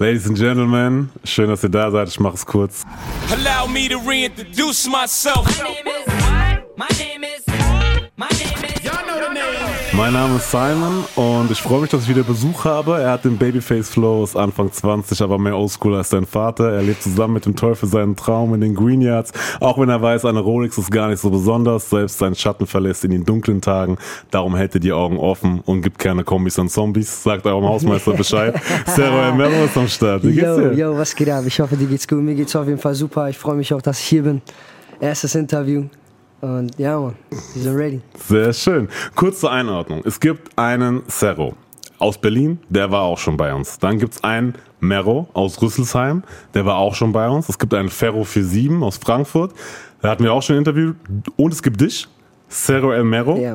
Ladies and Gentlemen, schön, dass ihr da seid. Ich mache es kurz. Allow me to reintroduce myself. My name is? My name is my name is Mein Name ist Simon und ich freue mich, dass ich wieder Besuch habe. Er hat den Babyface Flow, ist Anfang 20, aber mehr Oldschool als sein Vater. Er lebt zusammen mit dem Teufel seinen Traum in den Green Yards. Auch wenn er weiß, eine Rolex ist gar nicht so besonders. Selbst sein Schatten verlässt in den dunklen Tagen. Darum hält er die Augen offen und gibt keine Kombis an Zombies. Sagt eurem Hausmeister Bescheid. Servo Mero ist am Start. Wie geht's Yo, dir? yo, was geht ab? Ich hoffe, dir geht's gut. Mir geht's auf jeden Fall super. Ich freue mich auch, dass ich hier bin. Erstes Interview. Und ja, Mann, wir sind ready. Sehr schön. Kurz zur Einordnung. Es gibt einen Cerro aus Berlin, der war auch schon bei uns. Dann gibt's einen Mero aus Rüsselsheim, der war auch schon bei uns. Es gibt einen Ferro 47 aus Frankfurt, da hatten wir auch schon ein Interview. Und es gibt dich, Cerro El Mero. Ja.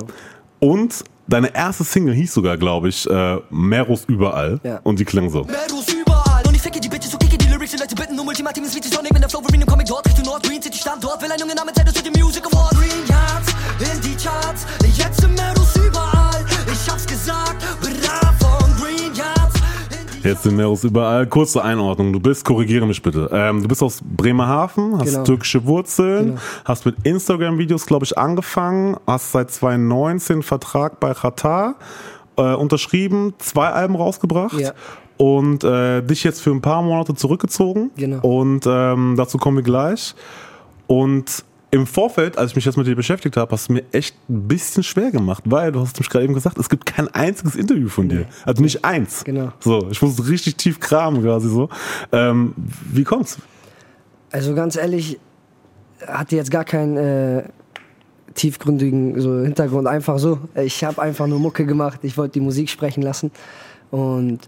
Und deine erste Single hieß sogar, glaube ich, äh, Meros überall. Ja. Und die klang so. Meadows überall und ich ficke die Bitches so kicke die Lyrics die Leute bitten um Ultimatum ist wie die Sonne in der Flow Marine im Comic dort Richtung Nord Green City stand dort will ein Junge namens Edos für die Charts jetzt sind Meadows überall ich hab's gesagt brav von Green Yards Jetzt sind Meros überall. Kurze Einordnung. Du bist, korrigiere mich bitte. Ähm, du bist aus Bremerhaven, hast Genau. türkische Wurzeln, Genau. hast mit Instagram-Videos, glaube ich, angefangen, hast seit 2019 Vertrag bei Qatar äh, unterschrieben, zwei Alben rausgebracht. Ja. Und äh, dich jetzt für ein paar Monate zurückgezogen. Genau. Und ähm, dazu kommen wir gleich. Und im Vorfeld, als ich mich jetzt mit dir beschäftigt habe, hast du mir echt ein bisschen schwer gemacht, weil du hast mich gerade eben gesagt, es gibt kein einziges Interview von dir. Also nicht eins. Genau. So, ich muss richtig tief kramen quasi so. Ähm, wie kommt's? Also ganz ehrlich, hatte jetzt gar keinen äh, tiefgründigen so Hintergrund. Einfach so. Ich habe einfach nur Mucke gemacht. Ich wollte die Musik sprechen lassen. Und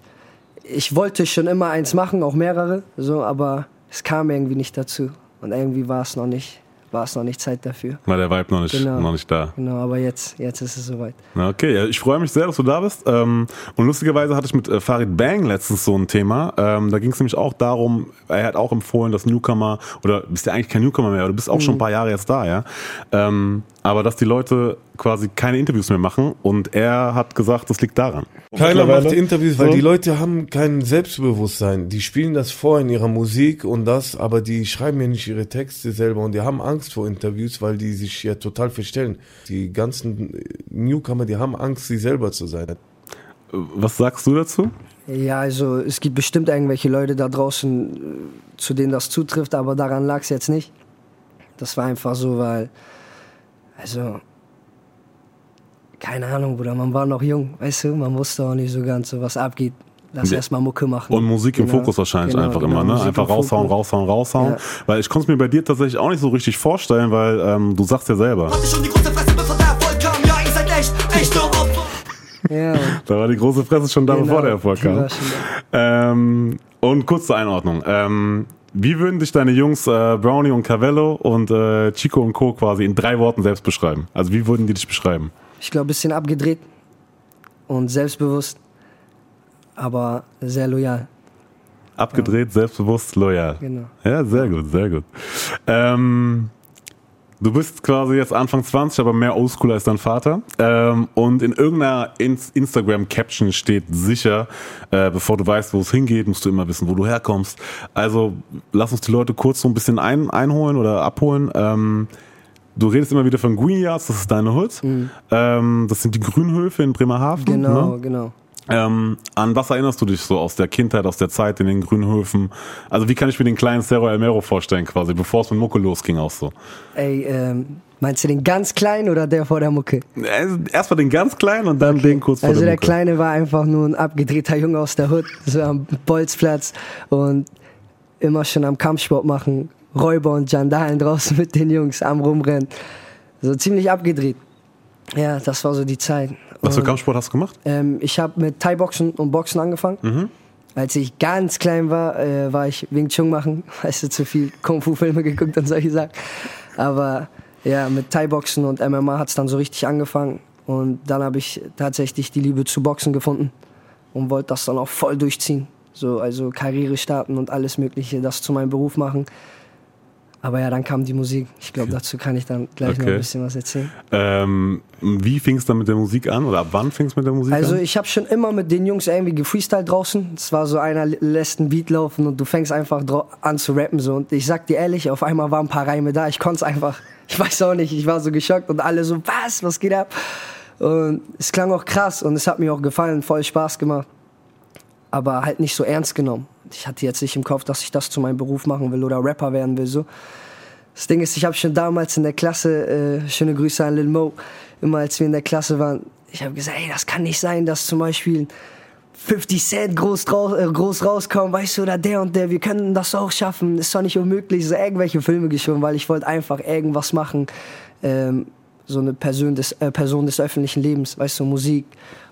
ich wollte schon immer eins machen, auch mehrere. So, aber es kam irgendwie nicht dazu. Und irgendwie war es noch nicht, war es noch nicht Zeit dafür. War der Vibe noch nicht, Genau. noch nicht da. Genau, aber jetzt, jetzt ist es soweit. Okay, ich freue mich sehr, dass du da bist. Ähm, und lustigerweise hatte ich mit äh, Farid Bang letztens so ein Thema. Ähm, da ging es nämlich auch darum, er hat auch empfohlen, dass Newcomer, oder du bist ja eigentlich kein Newcomer mehr, oder du bist auch schon ein paar Jahre jetzt da, ja. Aber dass die Leute quasi keine Interviews mehr machen und er hat gesagt, das liegt daran. Keiner macht Interviews, weil So. die Leute haben kein Selbstbewusstsein. Die spielen das vor in ihrer Musik und das, aber die schreiben ja nicht ihre Texte selber und die haben Angst vor Interviews, weil die sich ja total verstellen. Die ganzen Newcomer, die haben Angst, sie selber zu sein. Was sagst du dazu? Ja, also es gibt bestimmt irgendwelche Leute da draußen, äh, zu denen das zutrifft, aber daran lag es jetzt nicht. Das war einfach so, weil, also, keine Ahnung, Bruder, man war noch jung, weißt du, man wusste auch nicht so ganz, so was abgeht. Lass Ja. erstmal Mucke machen. Und Musik im Genau, Fokus wahrscheinlich genau, einfach genau, immer, ne? Musik Einfach im raushauen, raushauen, raushauen. Ja. Weil ich konnte es mir bei dir tatsächlich auch nicht so richtig vorstellen, weil ähm, du sagst ja selber. hatte schon die große Fresse bevor der Erfolg kam ja ihr seid echt echte Opfer Ja, Da war die große Fresse schon da, genau, bevor der Erfolg kam. war schon da. Ähm, und kurz zur Einordnung. Ähm, wie würden dich deine Jungs äh, Brownie und Cavello und äh, Chico und Co. quasi in drei Worten selbst beschreiben? Also wie würden die dich beschreiben? Ich glaube, ein bisschen abgedreht und selbstbewusst, aber sehr loyal. Abgedreht, selbstbewusst, loyal. Genau. Ja, sehr gut, sehr gut. Ähm, du bist quasi jetzt Anfang 20, aber mehr oldschool als dein Vater. Ähm, und in irgendeiner Ins- Instagram-Caption steht sicher, äh, bevor du weißt, wo es hingeht, musst du immer wissen, wo du herkommst. Also lass uns die Leute kurz so ein bisschen ein, einholen oder abholen. Ähm, du redest immer wieder von Green Yards, das ist deine Hood. Ähm, das sind die Grünhöfe in Bremerhaven. Genau, Ne? genau. Ähm, an was erinnerst du dich so aus der Kindheit, aus der Zeit in den Grünhöfen? Also wie kann ich mir den kleinen Cerro Almero vorstellen quasi, bevor es mit Mucke losging auch so? Ey, ähm, meinst du den ganz kleinen oder der vor der Mucke? Äh, Erstmal den ganz kleinen und dann den kurz vor Also der der Mucke. Kleine war einfach nur ein abgedrehter Junge aus der Hut, so am Bolzplatz und immer schon am Kampfsport machen, Räuber und Jandalen draußen mit den Jungs am Rumrennen. So ziemlich abgedreht. Ja, das war so die Zeit. Was für Und, Kampfsport hast du gemacht? ähm, ich habe mit Thai-Boxen und Boxen angefangen. Mhm. Als ich ganz klein war, äh, war ich Wing Chun machen. Weißt du, zu viel Kung-Fu-Filme geguckt und solche Sachen. Aber ja, mit Thai-Boxen und MMA hat es dann so richtig angefangen. Und dann habe ich tatsächlich die Liebe zu Boxen gefunden und wollte das dann auch voll durchziehen. So, also Karriere starten und alles Mögliche, das zu meinem Beruf machen. Aber ja, dann kam die Musik. Ich glaube, dazu kann ich dann gleich noch Okay. ein bisschen was erzählen. Ähm, wie fing es dann mit der Musik an? Oder ab wann fing es mit der Musik Also an? ich habe schon immer mit den Jungs irgendwie gefreestylt draußen. Es war so einer lässt einen Beat laufen und du fängst einfach an zu rappen so. Und ich sag dir ehrlich, auf einmal waren ein paar Reime da. Ich konnte es einfach. Ich weiß auch nicht. Ich war so geschockt und alle so, was, was geht ab? Und es klang auch krass und es hat mir auch gefallen, voll Spaß gemacht. Aber halt nicht so ernst genommen. Ich hatte jetzt nicht im Kopf, dass ich das zu meinem Beruf machen will oder Rapper werden will so. Das Ding ist, ich habe schon damals in der Klasse, äh, schöne Grüße an Lil Mo, immer als wir in der Klasse waren, ich habe gesagt, ey, das kann nicht sein, dass zum Beispiel 50 Cent groß, äh, groß rauskommen, weißt du, oder der und der, wir können das auch schaffen, ist doch nicht unmöglich, so irgendwelche Filme geschoben, weil ich wollte einfach irgendwas machen, ähm, so eine Person des, äh, Person des öffentlichen Lebens, weißt du, Musik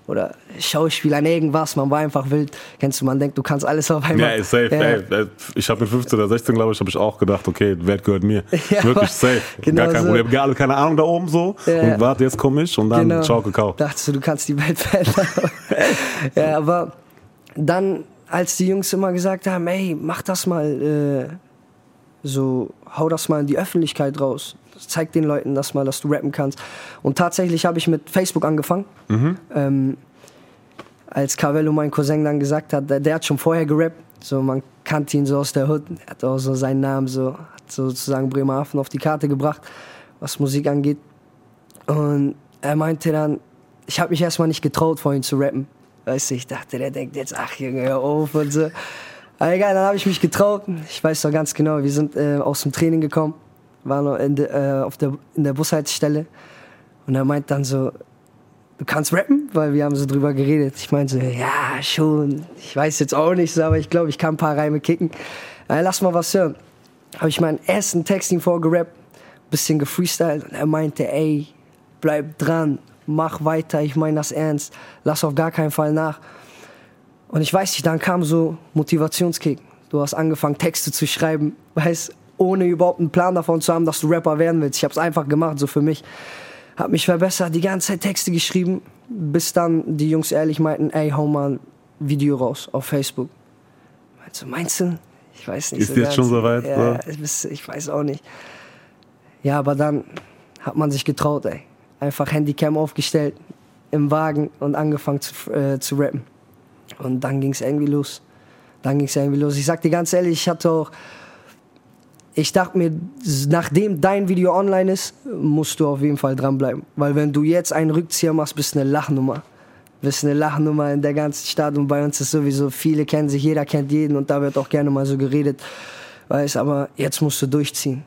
oder Schauspiel an irgendwas, man war einfach wild, kennst du, man denkt, du kannst alles auf Ja, einmal. ey, safe. Ja. Ey, ey, ich habe mit 15 oder 16, glaube ich, habe ich auch gedacht, okay, Welt gehört mir. Ja, Wirklich safe. genau Gar kein so. Problem. Gar keine Ahnung da oben so. Ja, und ja. warte, jetzt komme ich und dann Genau. ciao, Kakao. Dachtest du, du kannst die Welt verändern. ja, aber dann, als die Jungs immer gesagt haben, ey, mach das mal, äh, so, hau das mal in die Öffentlichkeit raus. Zeig den Leuten das mal, dass du rappen kannst. Und tatsächlich habe ich mit Facebook angefangen. Ähm, als Carvello, mein Cousin, dann gesagt hat, der, der hat schon vorher gerappt. So, man kannte ihn so aus der Hood. Er hat auch so seinen Namen so, hat sozusagen Bremerhaven auf die Karte gebracht, was Musik angeht. Und er meinte dann, ich habe mich erstmal nicht getraut, vor ihm zu rappen. Weißt du, ich dachte, der denkt jetzt, ach Junge, hör auf und so. Aber egal, dann habe ich mich getraut. Ich weiß doch ganz genau, wir sind äh, aus dem Training gekommen, waren noch in, de, äh, auf der, in der Bushaltestelle. Und er meint dann so, du kannst rappen? Weil wir haben so drüber geredet. Ich meinte so, ja, schon. Ich weiß jetzt auch nicht so, aber ich glaube, ich kann ein paar Reime kicken. Ja, lass mal was hören. Habe ich meinen ersten Text ihm vorgerappt, bisschen gefreestylt. Und er meinte, ey, bleib dran, mach weiter, ich meine das ernst. Lass auf gar keinen Fall nach. Und ich weiß nicht, dann kam so Motivationskick. Du hast angefangen, Texte zu schreiben, weißt, ohne überhaupt einen Plan davon zu haben, dass du Rapper werden willst. Ich habe es einfach gemacht, so für mich. Hab mich verbessert, die ganze Zeit Texte geschrieben, bis dann die Jungs ehrlich meinten, ey, hau mal ein Video raus auf Facebook. Meinst du, meinst du? Ich weiß nicht. Ist so jetzt ganz. schon soweit, Ja, weiß- ich weiß auch nicht. Ja, aber dann hat man sich getraut, ey. Einfach Handycam aufgestellt, im Wagen und angefangen zu, äh, zu rappen. Und dann ging es irgendwie los. Dann ging es irgendwie los. Ich sag dir ganz ehrlich, ich hatte auch. Ich dachte mir, nachdem dein Video online ist, musst du auf jeden Fall dranbleiben. Weil wenn du jetzt einen Rückzieher machst, bist du eine Lachnummer. Bist eine Lachnummer in der ganzen Stadt und bei uns ist sowieso, viele kennen sich, jeder kennt jeden und da wird auch gerne mal so geredet. Weißt, aber jetzt musst du durchziehen.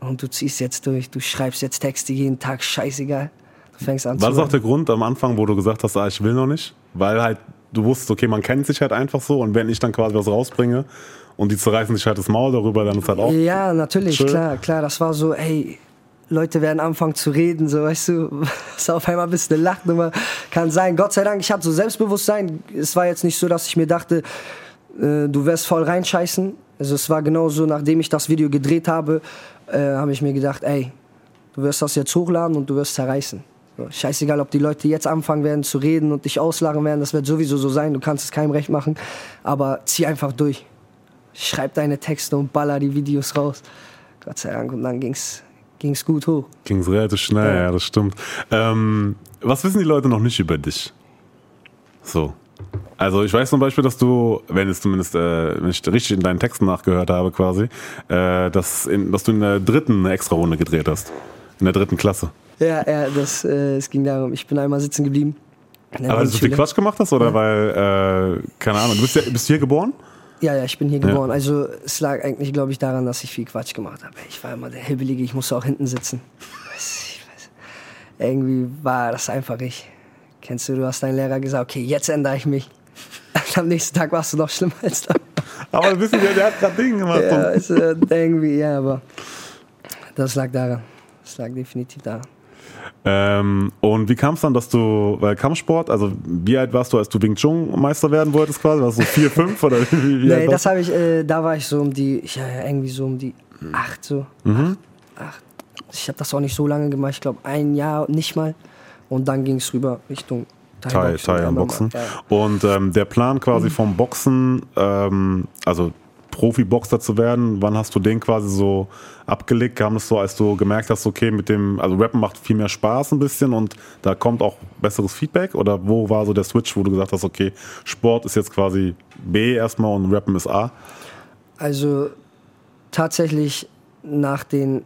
Und du ziehst jetzt durch. Du schreibst jetzt Texte jeden Tag, scheißegal. Du fängst an War das auch der Grund am Anfang, wo du gesagt hast, ah, ich will noch nicht? Weil halt du wusstest, okay, man kennt sich halt einfach so und wenn ich dann quasi was rausbringe und die zerreißen sich halt das Maul darüber, dann ist halt auch. Ja, natürlich, Chill. klar, klar. Das war so, ey, Leute werden anfangen zu reden, so, weißt du, ist auf einmal ein bisschen eine Lachnummer. Kann sein. Gott sei Dank, ich hatte so Selbstbewusstsein. Es war jetzt nicht so, dass ich mir dachte, äh, du wirst voll reinscheißen. Also es war genau so, nachdem ich das Video gedreht habe, äh, habe ich mir gedacht, ey, du wirst das jetzt hochladen und du wirst zerreißen. So, scheißegal, ob die Leute jetzt anfangen werden zu reden und dich auslachen werden, das wird sowieso so sein, du kannst es keinem recht machen. Aber zieh einfach durch. Schreib deine Texte und baller die Videos raus. Gott sei Dank. Und dann ging's, ging's gut hoch. Ging es relativ schnell, ja, Ja. das stimmt. Ähm, was wissen die Leute noch nicht über dich? So. Also ich weiß zum Beispiel, dass du, wenn es zumindest, äh, wenn ich richtig in deinen Texten nachgehört habe quasi, äh, dass, in, dass du in der dritten eine extra Runde gedreht hast. In der dritten Klasse. Ja, ja, das, äh, es ging darum, ich bin einmal sitzen geblieben. Aber weil du viel. Quatsch gemacht hast oder weil, äh, keine Ahnung, du bist, ja, bist du hier geboren? Ja, ja, ich bin hier Ja. geboren. Also es lag eigentlich, glaube ich, daran, dass ich viel Quatsch gemacht habe. Ich war immer der Hibbelige, ich musste auch hinten sitzen. Weiß, ich weiß. Irgendwie war das einfach ich. Kennst du, du hast deinem Lehrer gesagt, okay, jetzt ändere ich mich. Und am nächsten Tag warst du noch schlimmer als da. Aber du bist ja, der hat gerade Dinge gemacht. Ja, also, irgendwie, ja, aber das lag daran. Das lag definitiv daran. Ähm, und wie kam es dann, dass du, weil Kampfsport, also wie alt warst du, als du Wing Chun Meister werden wolltest quasi? Warst du so vier, fünf oder wie, wie Nee, das habe ich, äh, da war ich so um die, ja, ja, irgendwie so um die acht, so. Mhm. Acht, acht. Ich habe das auch nicht so lange gemacht, ich glaube ein Jahr nicht mal. Und dann ging es rüber Richtung Thai, Thai-Boxen. Thai am Mama, Boxen. ja. Und ähm, der Plan quasi vom Boxen, ähm, also Profiboxer zu werden? Wann hast du den quasi so abgelegt? Kam es so, als du gemerkt hast, okay, mit dem, also Rappen macht viel mehr Spaß ein bisschen und da kommt auch besseres Feedback? Oder wo war so der Switch, wo du gesagt hast, okay, Sport ist jetzt quasi B erstmal und Rappen ist A? Also tatsächlich nach den,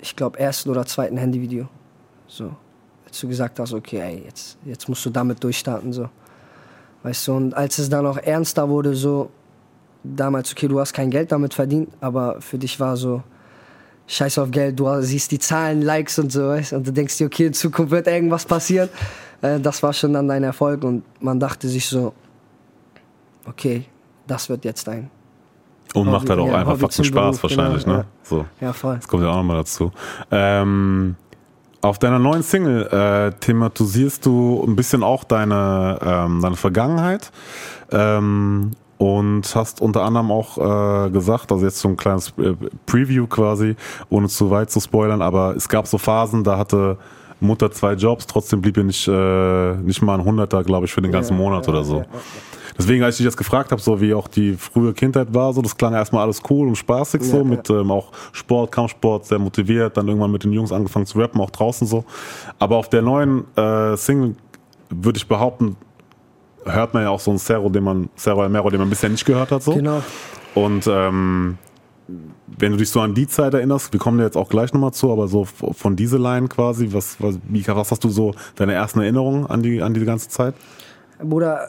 ich glaube, ersten oder zweiten Handyvideo. So. Als du gesagt hast, okay, ey, jetzt, jetzt musst du damit durchstarten. So. Weißt du, und als es dann auch ernster wurde, so, damals, okay, du hast kein Geld damit verdient, aber für dich war so, scheiß auf Geld, du siehst die Zahlen, Likes und so, weißt, und du denkst dir, okay, in Zukunft wird irgendwas passieren. Äh, das war schon dann dein Erfolg und man dachte sich so, okay, das wird jetzt dein. Und Hobby- macht halt auch ja, einfach fucking Spaß Beruf, wahrscheinlich, genau, ne? So. Ja, voll. Das kommt ja auch nochmal dazu. Ähm, auf deiner neuen Single äh, thematisierst du ein bisschen auch deine, ähm, deine Vergangenheit ähm, und hast unter anderem auch äh, gesagt, also jetzt so ein kleines äh, Preview quasi, ohne zu weit zu spoilern, aber es gab so Phasen, da hatte Mutter zwei Jobs, trotzdem blieb ihr nicht, äh, nicht mal ein Hunderter, glaube ich, für den ganzen Monat oder so. Deswegen, als ich dich jetzt gefragt habe, so wie auch die frühe Kindheit war, so das klang erstmal alles cool und spaßig so, Ja, mit ähm, auch Sport, Kampfsport, sehr motiviert, dann irgendwann mit den Jungs angefangen zu rappen, auch draußen so. Aber auf der neuen äh, Single würde ich behaupten, hört man ja auch so einen Cerro, den man, Cerro Almero, den man bisher nicht gehört hat so. Genau. Und ähm, wenn du dich so an die Zeit erinnerst, wir kommen ja jetzt auch gleich nochmal zu, aber so von diese Line quasi, was, was, wie, was hast du so deine ersten Erinnerungen an die, an die ganze Zeit? Bruder,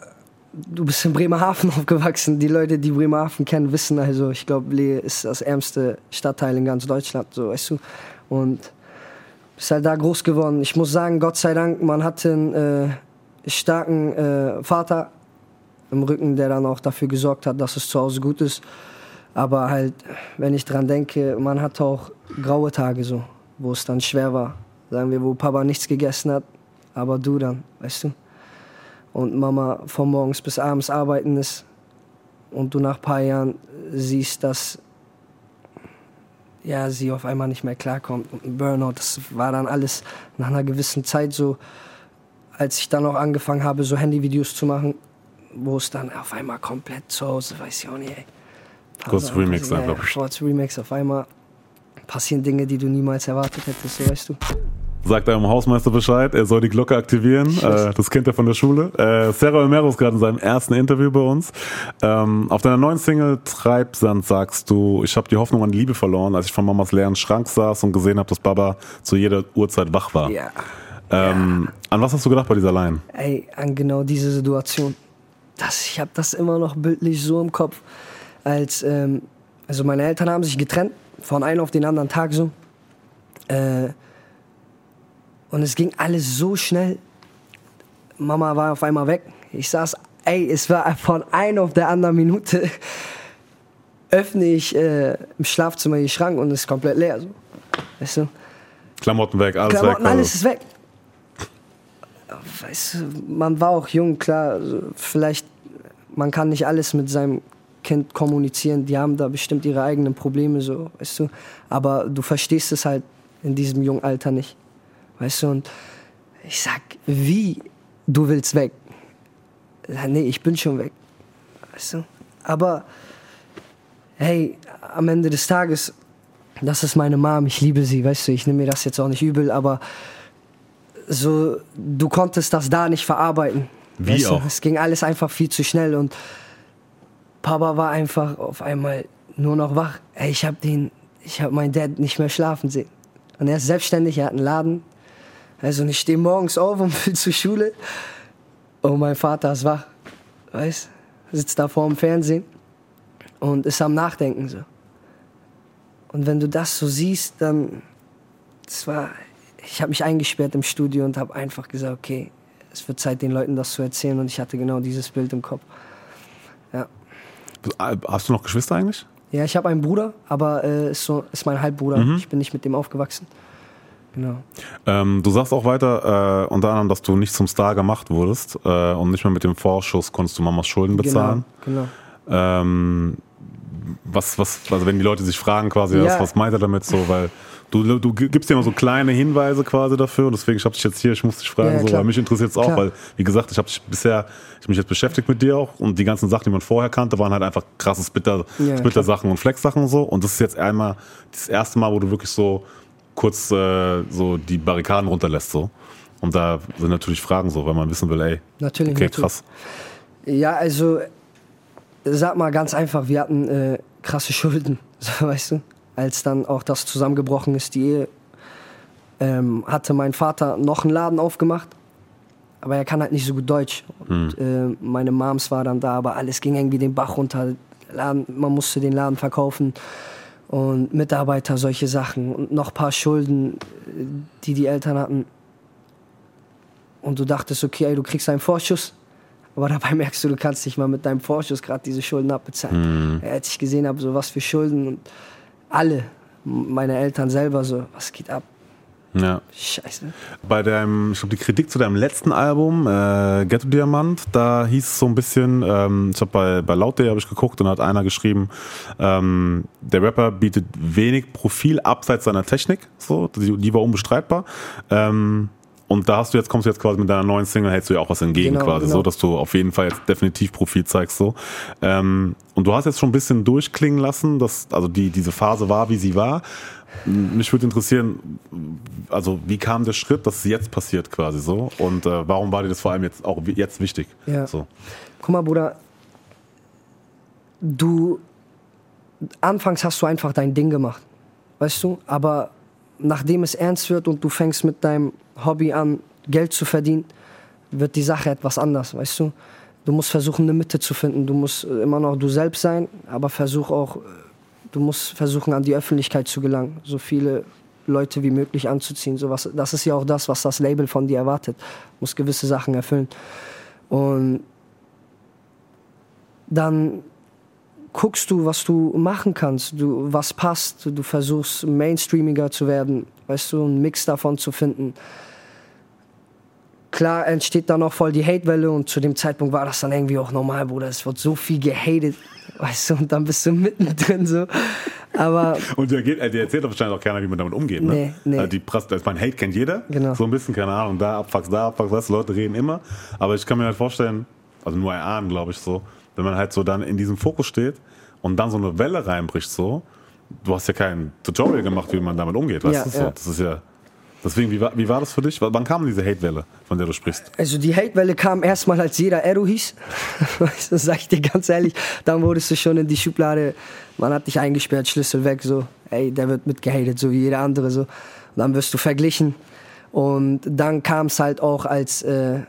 du bist in Bremerhaven aufgewachsen. Die Leute, die Bremerhaven kennen, wissen also, ich glaube, Lee ist das ärmste Stadtteil in ganz Deutschland, so weißt du. Und bist halt da groß geworden. Ich muss sagen, Gott sei Dank, man hatte einen äh, starken äh, Vater im Rücken, der dann auch dafür gesorgt hat, dass es zu Hause gut ist. Aber halt, wenn ich dran denke, man hatte auch graue Tage so, wo es dann schwer war. Sagen wir, wo Papa nichts gegessen hat, aber du dann, weißt du und Mama von morgens bis abends arbeiten ist und du nach ein paar Jahren siehst, dass ja, sie auf einmal nicht mehr klarkommt und ein Burnout, das war dann alles nach einer gewissen Zeit so, als ich dann auch angefangen habe, so Handyvideos zu machen, wo es dann auf einmal komplett zu Hause, weiß ich auch nicht, ey. Kurz Also, Remix ja, einfach. Kurz Remix, auf einmal passieren Dinge, die du niemals erwartet hättest, so weißt du. Sagt eurem Hausmeister Bescheid, er soll die Glocke aktivieren. Äh, das kennt er von der Schule. Äh, Serra Almero ist gerade in seinem ersten Interview bei uns. Ähm, auf deiner neuen Single Treibsand sagst du, ich habe die Hoffnung an Liebe verloren, als ich von Mamas leeren Schrank saß und gesehen habe, dass Baba zu jeder Uhrzeit wach war. Ja. Ähm, An was hast du gedacht bei dieser Line? ey, an genau diese Situation. Das, ich habe das immer noch bildlich so im Kopf, als ähm, also meine Eltern haben sich getrennt von einem auf den anderen Tag so. Äh, und es ging alles so schnell. Mama war auf einmal weg. Ich saß, ey, es war von einer auf der anderen Minute. Öffne ich äh, im Schlafzimmer den Schrank und es ist komplett leer. So. Weißt du? Klamotten weg, alles Klamotten, weg. alles ist weg. Weißt du, man war auch jung, klar. also Vielleicht, man kann nicht alles mit seinem Kind kommunizieren. Die haben da bestimmt ihre eigenen Probleme, so, weißt du. Aber du verstehst es halt in diesem jungen Alter nicht. Weißt du, und ich sag, wie? Du willst weg? Nee, ich bin schon weg. Weißt du? Aber, hey, am Ende des Tages, das ist meine Mom, ich liebe sie, weißt du, ich nehme mir das jetzt auch nicht übel, aber so, du konntest das da nicht verarbeiten. Wie weißt auch? Du? Es ging alles einfach viel zu schnell und Papa war einfach auf einmal nur noch wach. Ey, ich habe den, ich habe meinen Dad nicht mehr schlafen sehen. Und er ist selbstständig, er hat einen Laden. Also ich stehe morgens auf und will zur Schule. Und mein Vater ist wach, weißt, sitzt da vor dem Fernsehen und ist am Nachdenken so. Und wenn du das so siehst, dann, das war, ich habe mich eingesperrt im Studio und habe einfach gesagt, okay, es wird Zeit, den Leuten das zu erzählen. Und ich hatte genau dieses Bild im Kopf. Ja, Hast du noch Geschwister eigentlich? ja ich habe einen Bruder, aber äh, ist, so, ist mein Halbbruder. Mhm. Ich bin nicht mit dem aufgewachsen. Genau. Ähm, du sagst auch weiter, äh, unter anderem, dass du nicht zum Star gemacht wurdest äh, und nicht mehr mit dem Vorschuss konntest du Mamas Schulden bezahlen. Genau, genau. Ähm, was, was, also wenn die Leute sich fragen quasi, Ja. was, was meint er damit so, weil Du, du gibst dir immer so kleine Hinweise quasi dafür und deswegen, ich habe dich jetzt hier, ich muss dich fragen, Ja, ja, so, weil mich interessiert es auch, Klar. weil, wie gesagt, ich habe dich bisher, ich mich jetzt beschäftigt mit dir auch und die ganzen Sachen, die man vorher kannte, waren halt einfach krasse Splitter, Ja, Splitter-Sachen und Flex-Sachen und so und das ist jetzt einmal das erste Mal, wo du wirklich so kurz äh, so die Barrikaden runterlässt so und da sind natürlich Fragen so, weil man wissen will, ey, Natürlich, okay, natürlich. krass. Ja, also sag mal ganz einfach, wir hatten äh, krasse Schulden, so, weißt du. Als dann auch das zusammengebrochen ist, die Ehe, ähm, hatte mein Vater noch einen Laden aufgemacht, aber er kann halt nicht so gut Deutsch. Und äh, meine Moms war dann da, aber alles ging irgendwie den Bach runter. Laden, man musste den Laden verkaufen und Mitarbeiter, solche Sachen und noch ein paar Schulden, äh, die die Eltern hatten. Und du dachtest, okay, ey, du kriegst einen Vorschuss, aber dabei merkst du, du kannst nicht mal mit deinem Vorschuss gerade diese Schulden abbezahlen. Als ich gesehen habe, so was für Schulden und alle, meine Eltern selber so, was geht ab? Ja. Scheiße. Bei deinem, ich glaube, die Kritik zu deinem letzten Album, äh, Ghetto Diamant, da hieß es so ein bisschen, ähm, ich habe bei, bei Laut.de habe ich geguckt und da hat einer geschrieben, ähm, der Rapper bietet wenig Profil abseits seiner Technik, so, die, die war unbestreitbar. Ähm, und da hast du jetzt, kommst du jetzt quasi mit deiner neuen Single, hältst du ja auch was entgegen Genau, quasi, genau. so, dass du auf jeden Fall jetzt definitiv Profil zeigst, so. Ähm, und du hast jetzt schon ein bisschen durchklingen lassen, dass, also die, diese Phase war, wie sie war. Mich würde interessieren, also wie kam der Schritt, dass es jetzt passiert quasi so und äh, warum war dir das vor allem jetzt auch jetzt wichtig? Ja. So. Guck mal, Bruder, du, anfangs hast du einfach dein Ding gemacht, weißt du, aber nachdem es ernst wird und du fängst mit deinem Hobby an, Geld zu verdienen, wird die Sache etwas anders, weißt du. Du musst versuchen, eine Mitte zu finden. Du musst äh, immer noch du selbst sein, aber versuch auch, äh, du musst versuchen, an die Öffentlichkeit zu gelangen, so viele Leute wie möglich anzuziehen. So was, das ist ja auch das, was das Label von dir erwartet. Du musst gewisse Sachen erfüllen. Und dann guckst du, was du machen kannst, du, was passt. Du versuchst mainstreamiger zu werden, weißt du, einen Mix davon zu finden. Klar entsteht dann auch voll die Hatewelle und zu dem Zeitpunkt war das dann irgendwie auch normal, Bruder. Es wird so viel gehatet, weißt du, und dann bist du mittendrin so. Aber Und der, geht, äh, der erzählt doch wahrscheinlich auch keiner, wie man damit umgeht. Ne? Nee, nee. Also die Prass, das, mein Hate kennt jeder. Genau. So ein bisschen, keine Ahnung, da abfucks, da abfucks, du, Leute reden immer. Aber ich kann mir halt vorstellen, also nur erahnen, glaube ich so, wenn man halt so dann in diesem Fokus steht und dann so eine Welle reinbricht, so, du hast ja kein Tutorial gemacht, wie man damit umgeht, weißt Ja, du? So, ja. Das ist ja. Deswegen, wie war, wie war das für dich? Wann kam diese Hate-Welle, von der du sprichst? Also die Hatewelle kam erstmal, als jeder Eru hieß. Du, sag ich dir ganz ehrlich. Dann wurdest du schon in die Schublade, man hat dich eingesperrt, Schlüssel weg, so, ey, der wird mitgehatet, so wie jeder andere, so. Und dann wirst du verglichen. Und dann kam es halt auch, als äh,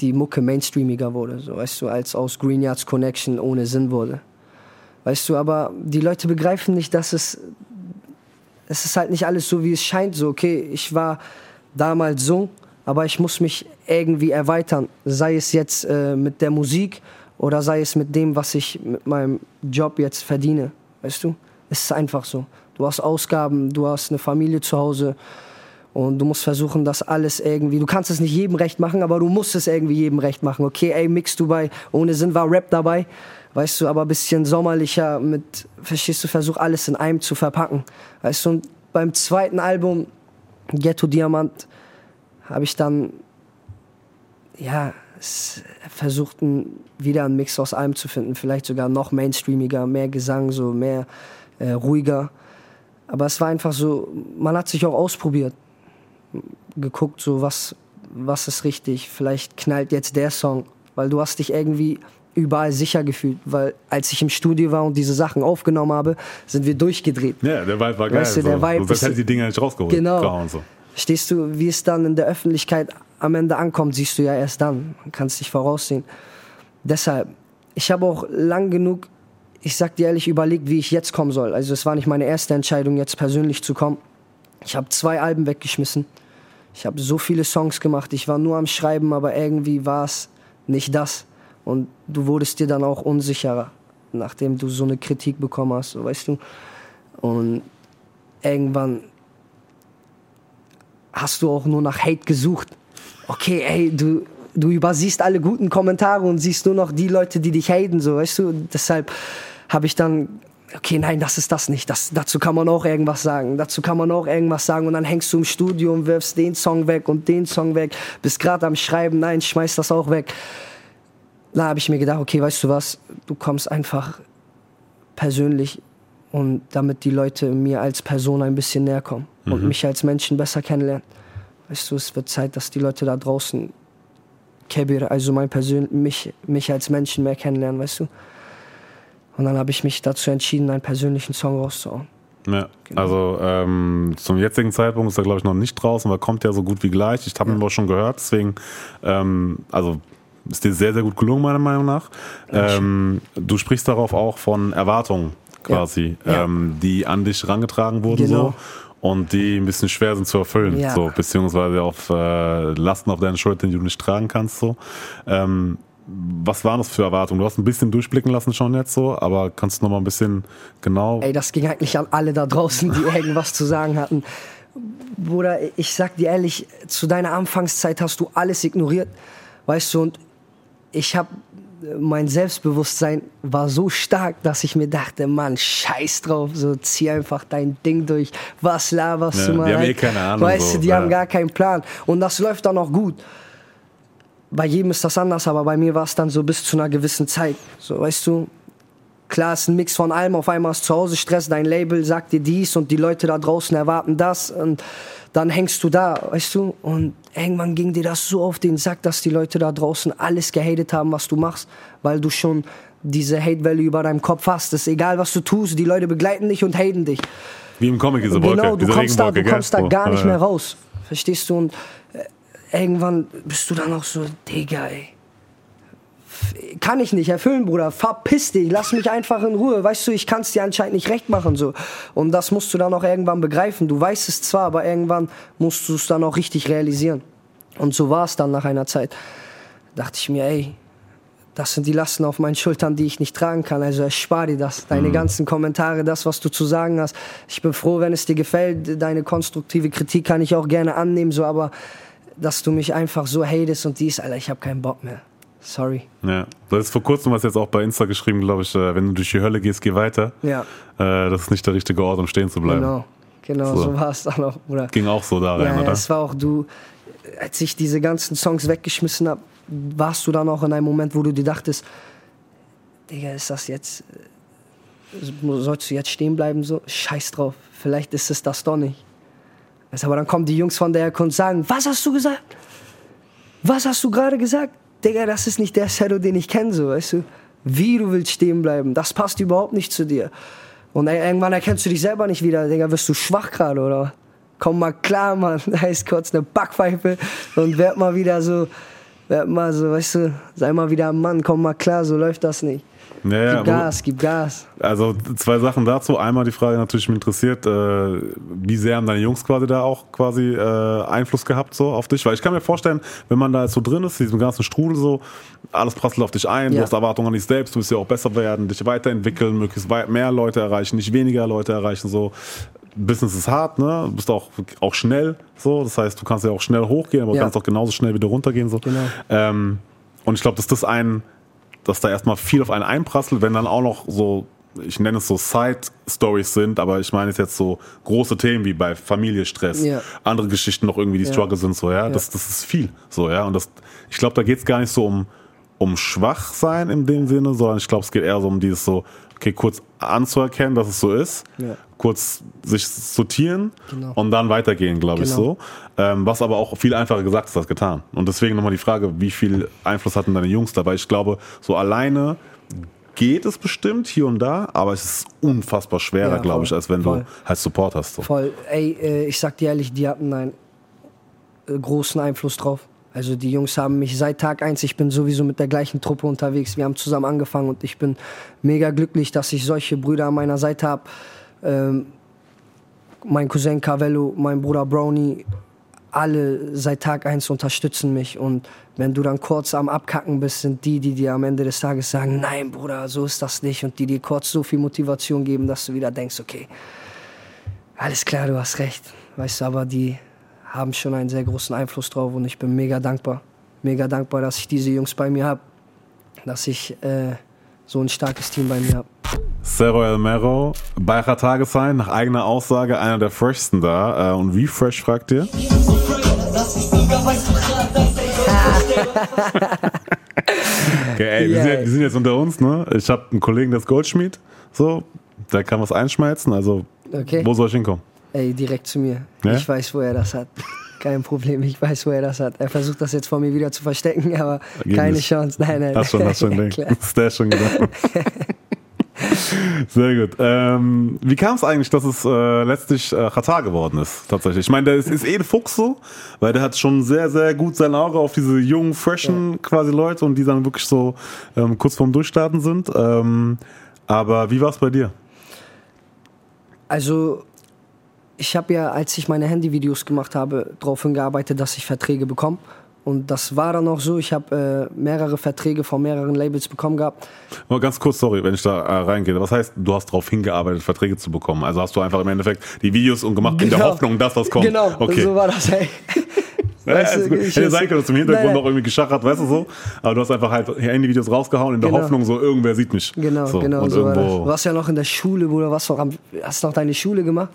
die Mucke mainstreamiger wurde, so, weißt du, als aus Green Yards Connection ohne Sinn wurde. Weißt du, aber die Leute begreifen nicht, dass es es ist halt nicht alles so, wie es scheint. So, okay, ich war damals so, aber ich muss mich irgendwie erweitern. Sei es jetzt äh, mit der Musik oder sei es mit dem, was ich mit meinem Job jetzt verdiene. Weißt du? Es ist einfach so. Du hast Ausgaben, du hast eine Familie zu Hause und du musst versuchen, das alles irgendwie. Du kannst es nicht jedem recht machen, aber du musst es irgendwie jedem recht machen. Okay, ey, Mix Dubai, ohne Sinn war Rap dabei. Weißt du, aber ein bisschen sommerlicher mit, verstehst du, versuch alles in einem zu verpacken. Weißt du, und beim zweiten Album, Ghetto Diamant, habe ich dann, ja, versucht, wieder einen Mix aus allem zu finden. Vielleicht sogar noch mainstreamiger, mehr Gesang, so mehr äh, ruhiger. Aber es war einfach so, man hat sich auch ausprobiert. Geguckt, so was, was ist richtig. Vielleicht knallt jetzt der Song, weil du hast dich irgendwie überall sicher gefühlt. Weil als ich im Studio war und diese Sachen aufgenommen habe, sind wir durchgedreht. Ja, der Vibe war geil. Weißt du, der so. Vibe Sonst hätte die Dinger nicht rausgeholt. Genau. so. Stehst du, wie es dann in der Öffentlichkeit am Ende ankommt, siehst du ja erst dann. Man kann es nicht voraussehen. Deshalb, ich habe auch lang genug, ich sag dir ehrlich, überlegt, wie ich jetzt kommen soll. Also es war nicht meine erste Entscheidung, jetzt persönlich zu kommen. Ich habe zwei Alben weggeschmissen. Ich habe so viele Songs gemacht. Ich war nur am Schreiben, aber irgendwie war es nicht das. Und du wurdest dir dann auch unsicherer, nachdem du so eine Kritik bekommen hast, weißt du. Und irgendwann hast du auch nur nach Hate gesucht. Okay, ey, du, du übersiehst alle guten Kommentare und siehst nur noch die Leute, die dich haten, so, weißt du. Deshalb habe ich dann okay, nein, das ist das nicht. Das, dazu kann man auch irgendwas sagen. Dazu kann man auch irgendwas sagen. Und dann hängst du im Studio und wirfst den Song weg und den Song weg. Bist gerade am Schreiben, nein, schmeiß das auch weg. Da habe ich mir gedacht, okay, weißt du was, du kommst einfach persönlich und damit die Leute mir als Person ein bisschen näher kommen und mich als Menschen besser kennenlernen. Weißt du, es wird Zeit, dass die Leute da draußen Kebir, also mein Persön mich, mich als Menschen mehr kennenlernen, weißt du. Und dann habe ich mich dazu entschieden, einen persönlichen Song rauszuhauen. Ja, Genau. also ähm, zum jetzigen Zeitpunkt ist er, glaube ich, noch nicht draußen, weil kommt ja so gut wie gleich. Ich habe ihn aber schon gehört, deswegen, ähm, also ist dir sehr, sehr gut gelungen, meiner Meinung nach. Ähm, du sprichst darauf auch von Erwartungen quasi, Ja. Ähm, die an dich herangetragen wurden Genau. so und die ein bisschen schwer sind zu erfüllen, Ja. so, beziehungsweise auf äh, Lasten auf deine Schultern, die du nicht tragen kannst. So. Ähm, was waren das für Erwartungen? Du hast ein bisschen durchblicken lassen schon jetzt so, aber kannst du noch mal ein bisschen genau Ey, das ging eigentlich an alle da draußen, die irgendwas zu sagen hatten. Bruder, ich sag dir ehrlich, zu deiner Anfangszeit hast du alles ignoriert, weißt du, und ich hab, mein Selbstbewusstsein war so stark, dass ich mir dachte, Mann, scheiß drauf, so zieh einfach dein Ding durch, was laberst Ja, du mal? die haben eh keine Ahnung, Weißt so, du, die ja. haben gar keinen Plan und das läuft dann auch gut. Bei jedem ist das anders, aber bei mir war es dann so bis zu einer gewissen Zeit, so, weißt du, Klar, es ist ein Mix von allem. Auf einmal du zu Hause Stress, dein Label sagt dir dies und die Leute da draußen erwarten das. Und dann hängst du da, weißt du? Und irgendwann ging dir das so auf den Sack, dass die Leute da draußen alles gehatet haben, was du machst, weil du schon diese Hate-Welle über deinem Kopf hast. Es ist egal, was du tust, die Leute begleiten dich und haten dich. Wie im Comic, diese Wolke, genau, du kommst da, du kommst da gar nicht ja. mehr raus. Verstehst du? Und äh, irgendwann bist du dann auch so, Digga, ey. Kann ich nicht erfüllen, Bruder. Verpiss dich, lass mich einfach in Ruhe. Weißt du, ich kann es dir anscheinend nicht recht machen. So. Und das musst du dann auch irgendwann begreifen. Du weißt es zwar, aber irgendwann musst du es dann auch richtig realisieren. Und so war es dann nach einer Zeit. Dachte ich mir, ey, das sind die Lasten auf meinen Schultern, die ich nicht tragen kann. Also erspar dir das. Deine ganzen Kommentare, das, was du zu sagen hast. Ich bin froh, wenn es dir gefällt. Deine konstruktive Kritik kann ich auch gerne annehmen, so, aber dass du mich einfach so hatest und dies, Alter, ich habe keinen Bock mehr. Sorry. Ja, das ist vor kurzem was jetzt auch bei Insta geschrieben, glaube ich, äh, wenn du durch die Hölle gehst, geh weiter. Ja, Äh, das ist nicht der richtige Ort, um stehen zu bleiben. genau. Genau, So. so, war es dann auch, Bruder. Ging auch so da rein, Ja, ja, oder? es war auch du, als ich diese ganzen Songs weggeschmissen habe, warst du dann auch in einem Moment, wo du dir dachtest, Digga, ist das jetzt, äh, sollst du jetzt stehen bleiben so? Scheiß drauf, vielleicht ist es das doch nicht. Aber dann kommen die Jungs von der Herkunft und sagen, was hast du gesagt? Was hast du gerade gesagt? Digga, das ist nicht der Shadow, den ich kenne, so, weißt du? Wie du willst stehen bleiben, das passt überhaupt nicht zu dir. Und irgendwann erkennst du dich selber nicht wieder, Digga, wirst du schwach gerade, oder? Komm mal klar, Mann, da ist kurz eine Backpfeife und werd mal wieder so, werd mal so, weißt du, sei mal wieder ein Mann, komm mal klar, so läuft das nicht. Ja, Gib Gas, gib Gas. Also zwei Sachen dazu. Einmal die Frage natürlich mich interessiert, äh, wie sehr haben deine Jungs quasi da auch quasi äh, Einfluss gehabt so auf dich? Weil ich kann mir vorstellen, wenn man da jetzt so drin ist, in diesem ganzen Strudel so, alles prasselt auf dich ein, du Ja. hast Erwartungen an dich selbst, du willst ja auch besser werden, dich weiterentwickeln, möglichst weit mehr Leute erreichen, nicht weniger Leute erreichen so. Business ist hart, ne? Du bist auch, auch schnell so. Das heißt, du kannst ja auch schnell hochgehen, aber Ja. kannst auch genauso schnell wieder runtergehen. So. Genau. Ähm, und ich glaube, dass das ein, dass da erstmal viel auf einen einprasselt, wenn dann auch noch so, ich nenne es so Side-Stories sind, aber ich meine es jetzt so große Themen wie bei Familiestress, Ja. andere Geschichten noch irgendwie, die Ja. Struggle sind, so, ja. Das, das ist viel, so, ja. Und das, ich glaube, da geht es gar nicht so um, um Schwachsein in dem Sinne, sondern ich glaube, es geht eher so um dieses so, okay, kurz anzuerkennen, dass es so ist, Ja. Kurz sich sortieren Genau. und dann weitergehen, glaube ich Genau. so. Ähm, was aber auch viel einfacher gesagt ist als getan. Und deswegen nochmal die Frage, wie viel Einfluss hatten deine Jungs dabei? Ich glaube, so alleine geht es bestimmt hier und da, aber es ist unfassbar schwerer, Ja, glaube ich, als wenn voll. du halt Support hast. So. Voll. Ey, äh, ich sag dir ehrlich, die hatten einen äh, großen Einfluss drauf. Also die Jungs haben mich seit Tag eins, ich bin sowieso mit der gleichen Truppe unterwegs. Wir haben zusammen angefangen und ich bin mega glücklich, dass ich solche Brüder an meiner Seite habe. Ähm, mein Cousin Cavello, mein Bruder Brownie, alle seit Tag eins unterstützen mich. Und wenn du dann kurz am Abkacken bist, sind die, die dir am Ende des Tages sagen, nein, Bruder, so ist das nicht. Und die dir kurz so viel Motivation geben, dass du wieder denkst, okay, alles klar, du hast recht. Weißt du, aber die haben schon einen sehr großen Einfluss drauf und ich bin mega dankbar. Mega dankbar, dass ich diese Jungs bei mir habe. Dass ich äh, so ein starkes Team bei mir habe. Cerro El Mero, Qatar sein, nach eigener Aussage einer der freshsten da. Äh, und wie fresh fragt ihr? Okay, ey, wir, Ja. sind, wir sind jetzt unter uns, ne? Ich habe einen Kollegen, der ist Goldschmied, so, der kann was einschmelzen, also Okay. wo soll ich hinkommen? Ey, direkt zu mir. Ja? Ich weiß, wo er das hat. Kein Problem, ich weiß, wo er das hat. Er versucht das jetzt vor mir wieder zu verstecken, aber Geht keine. Chance. Nein, nein. Hast schon, hast schon Ja, Ding. Ist der schon gedacht. Sehr gut. Ähm, wie kam es eigentlich, dass es äh, letztlich äh, Qatar geworden ist? Tatsächlich. Ich meine, der ist, ist eh ein Fuchs so, weil der hat schon sehr, sehr gut sein Auge auf diese jungen, freshen quasi Leute und die dann wirklich so ähm, kurz vorm Durchstarten sind. Ähm, aber wie war es bei dir? Also, ich habe ja, als ich meine Handyvideos gemacht habe, darauf hingearbeitet, dass ich Verträge bekomme. Und das war dann auch so. Ich habe äh, mehrere Verträge von mehreren Labels bekommen gehabt. Mal ganz kurz, sorry, wenn ich da äh, reingehe. Was heißt, du hast darauf hingearbeitet, Verträge zu bekommen? Also hast du einfach im Endeffekt die Videos und gemacht in der Genau. Hoffnung, dass das kommt? Genau, okay. so war das. Ey. Ja, Weißt du, ich- Hätte sein können, dass du im Hintergrund Nein, nein. noch irgendwie geschachert, weißt du so. Aber du hast einfach halt Handyvideos rausgehauen in der Genau. Hoffnung, so irgendwer sieht mich. Genau, so, genau, so irgendwo. Du warst ja noch in der Schule, Bruder, warst noch am, hast noch deine Schule gemacht,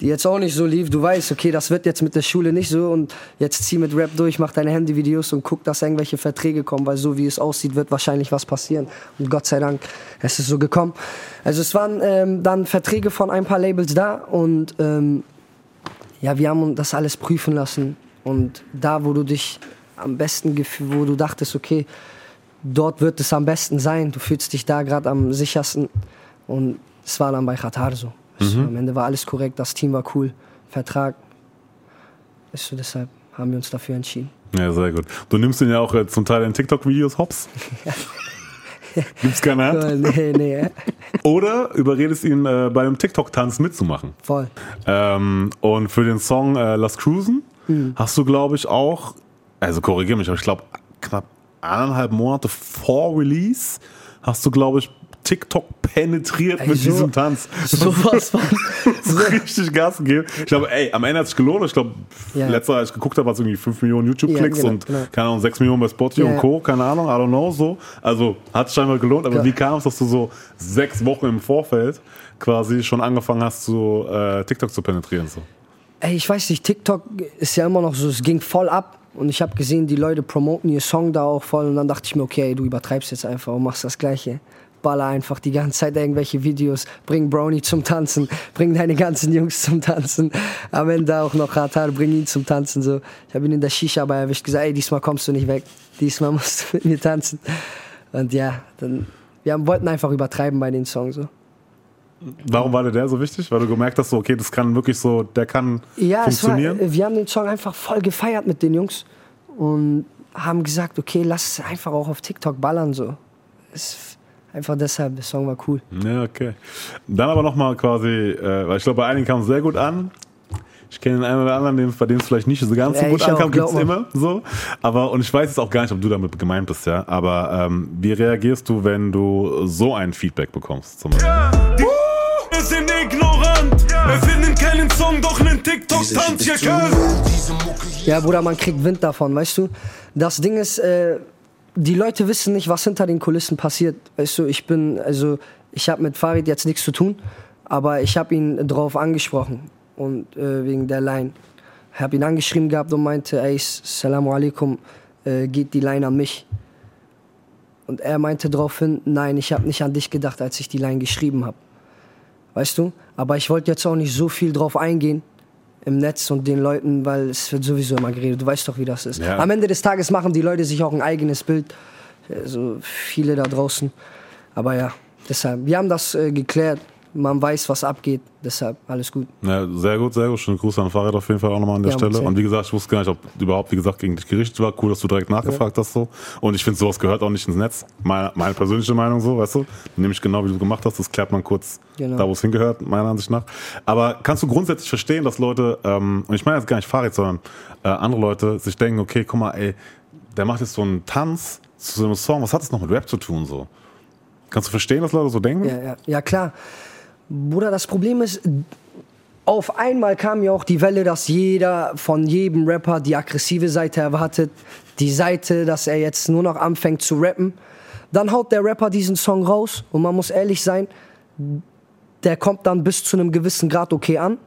die jetzt auch nicht so lief. Du weißt, okay, das wird jetzt mit der Schule nicht so und jetzt zieh mit Rap durch, mach deine Handyvideos und guck, dass irgendwelche Verträge kommen, weil so wie es aussieht, wird wahrscheinlich was passieren. Und Gott sei Dank, es ist so gekommen. Also es waren ähm, dann Verträge von ein paar Labels da und ähm, ja, wir haben das alles prüfen lassen. Und da, wo du dich am besten gefühlt, wo du dachtest, okay, dort wird es am besten sein, du fühlst dich da gerade am sichersten. Und es war dann bei Qatar so. Also Am Ende war alles korrekt, das Team war cool, Vertrag. Ist so, deshalb haben wir uns dafür entschieden. Ja, sehr gut. Du nimmst ihn ja auch äh, zum Teil in TikTok-Videos hops. Gibt's keine Hand. Nee, nee, Oder überredest ihn äh, bei einem TikTok-Tanz mitzumachen. voll. Ähm, und für den Song äh, Lass Cruisen Hm. hast du, glaube ich, auch, also korrigier mich, aber ich glaube, knapp eineinhalb Monate vor Release hast du, glaube ich, TikTok penetriert Ey, mit so- diesem Tanz. Sowas von. so richtig Gas gegeben. Ich glaube, ey, am Ende hat es gelohnt. Ich glaube, Ja. letzter, als ich geguckt habe, war es irgendwie 5 Millionen YouTube-Klicks Ja, genau, und genau. keine Ahnung, 6 Millionen bei Spotify Ja. und Co. Keine Ahnung, I don't know, so. Also hat es scheinbar gelohnt. Aber wie kam es, dass du so sechs Wochen im Vorfeld quasi schon angefangen hast, so äh, TikTok zu penetrieren? So? Ey, ich weiß nicht, TikTok ist ja immer noch so, es ging voll ab. Und ich habe gesehen, die Leute promoten ihr Song da auch voll. Und dann dachte ich mir, okay, du übertreibst jetzt einfach und machst das Gleiche. Baller einfach die ganze Zeit irgendwelche Videos. Bring Brownie zum Tanzen. Bring deine ganzen Jungs zum Tanzen. Am Ende auch noch Ratar, bring ihn zum Tanzen. So. Ich habe ihn in der Shisha bei erwischt, gesagt, ey, diesmal kommst du nicht weg. Diesmal musst du mit mir tanzen. Und ja, dann, wir haben, wollten einfach übertreiben bei den Songs. So. Warum war dir der so wichtig? Weil du gemerkt hast, so, okay, das kann wirklich so, der kann Ja, es war, funktionieren. wir haben den Song einfach voll gefeiert mit den Jungs und haben gesagt, okay, lass es einfach auch auf TikTok ballern so. Es, einfach deshalb, der Song war cool. Ja, okay. Dann aber nochmal quasi, äh, weil ich glaube, bei einigen kam es sehr gut an. Ich kenne den einen oder anderen, dem- bei dem es vielleicht nicht so ganz so Ja, gut ich auch, ankam, gibt es immer so. Aber, und ich weiß jetzt auch gar nicht, ob du damit gemeint bist, ja. Aber ähm, wie reagierst du, wenn du so ein Feedback bekommst? Zum Beispiel? Wir sind ignorant. Wir finden keinen Song, doch nen TikTok-Tanz. Ja, Bruder, man kriegt Wind davon, weißt du? Das Ding ist, äh, die Leute wissen nicht, was hinter den Kulissen passiert. Weißt du, ich bin, also, ich habe mit Farid jetzt nichts zu tun, aber ich habe ihn drauf angesprochen und äh, wegen der Line. Ich habe ihn angeschrieben gehabt und meinte, ey, Salamu alaikum, äh, geht die Line an mich? Und er meinte daraufhin, nein, ich habe nicht an dich gedacht, als ich die Line geschrieben habe. Weißt du? Aber ich wollte jetzt auch nicht so viel drauf eingehen im Netz und den Leuten, weil es wird sowieso immer geredet. Du weißt doch, wie das ist. Ja. Am Ende des Tages machen die Leute sich auch ein eigenes Bild. Also viele da draußen. Aber ja, deshalb. Wir haben das äh, geklärt. Man weiß, was abgeht. Deshalb alles gut. Ja, sehr gut, sehr gut. Schönen Gruß an Farid auf jeden Fall auch nochmal an der Ja, Stelle. Und wie gesagt, ich wusste gar nicht, ob überhaupt, wie gesagt, gegen dich gerichtet war. Cool, dass du direkt nachgefragt hast so. Und ich finde, sowas gehört auch nicht ins Netz. Meine, meine persönliche Meinung so, weißt du? Nämlich genau wie du gemacht hast, das klärt man kurz Genau. da, wo es hingehört, meiner Ansicht nach. Aber kannst du grundsätzlich verstehen, dass Leute, ähm, und ich meine jetzt gar nicht Farid, sondern äh, andere Leute sich denken, okay, guck mal, ey, der macht jetzt so einen Tanz zu so einem Song, was hat das noch mit Rap zu tun so? Kannst du verstehen, dass Leute so denken? Ja, ja, ja klar. Bruder, das Problem ist, auf einmal kam ja auch die Welle, dass jeder von jedem Rapper die aggressive Seite erwartet. Die Seite, dass er jetzt nur noch anfängt zu rappen. Dann haut der Rapper diesen Song raus und man muss ehrlich sein, der kommt dann bis zu einem gewissen Grad okay an.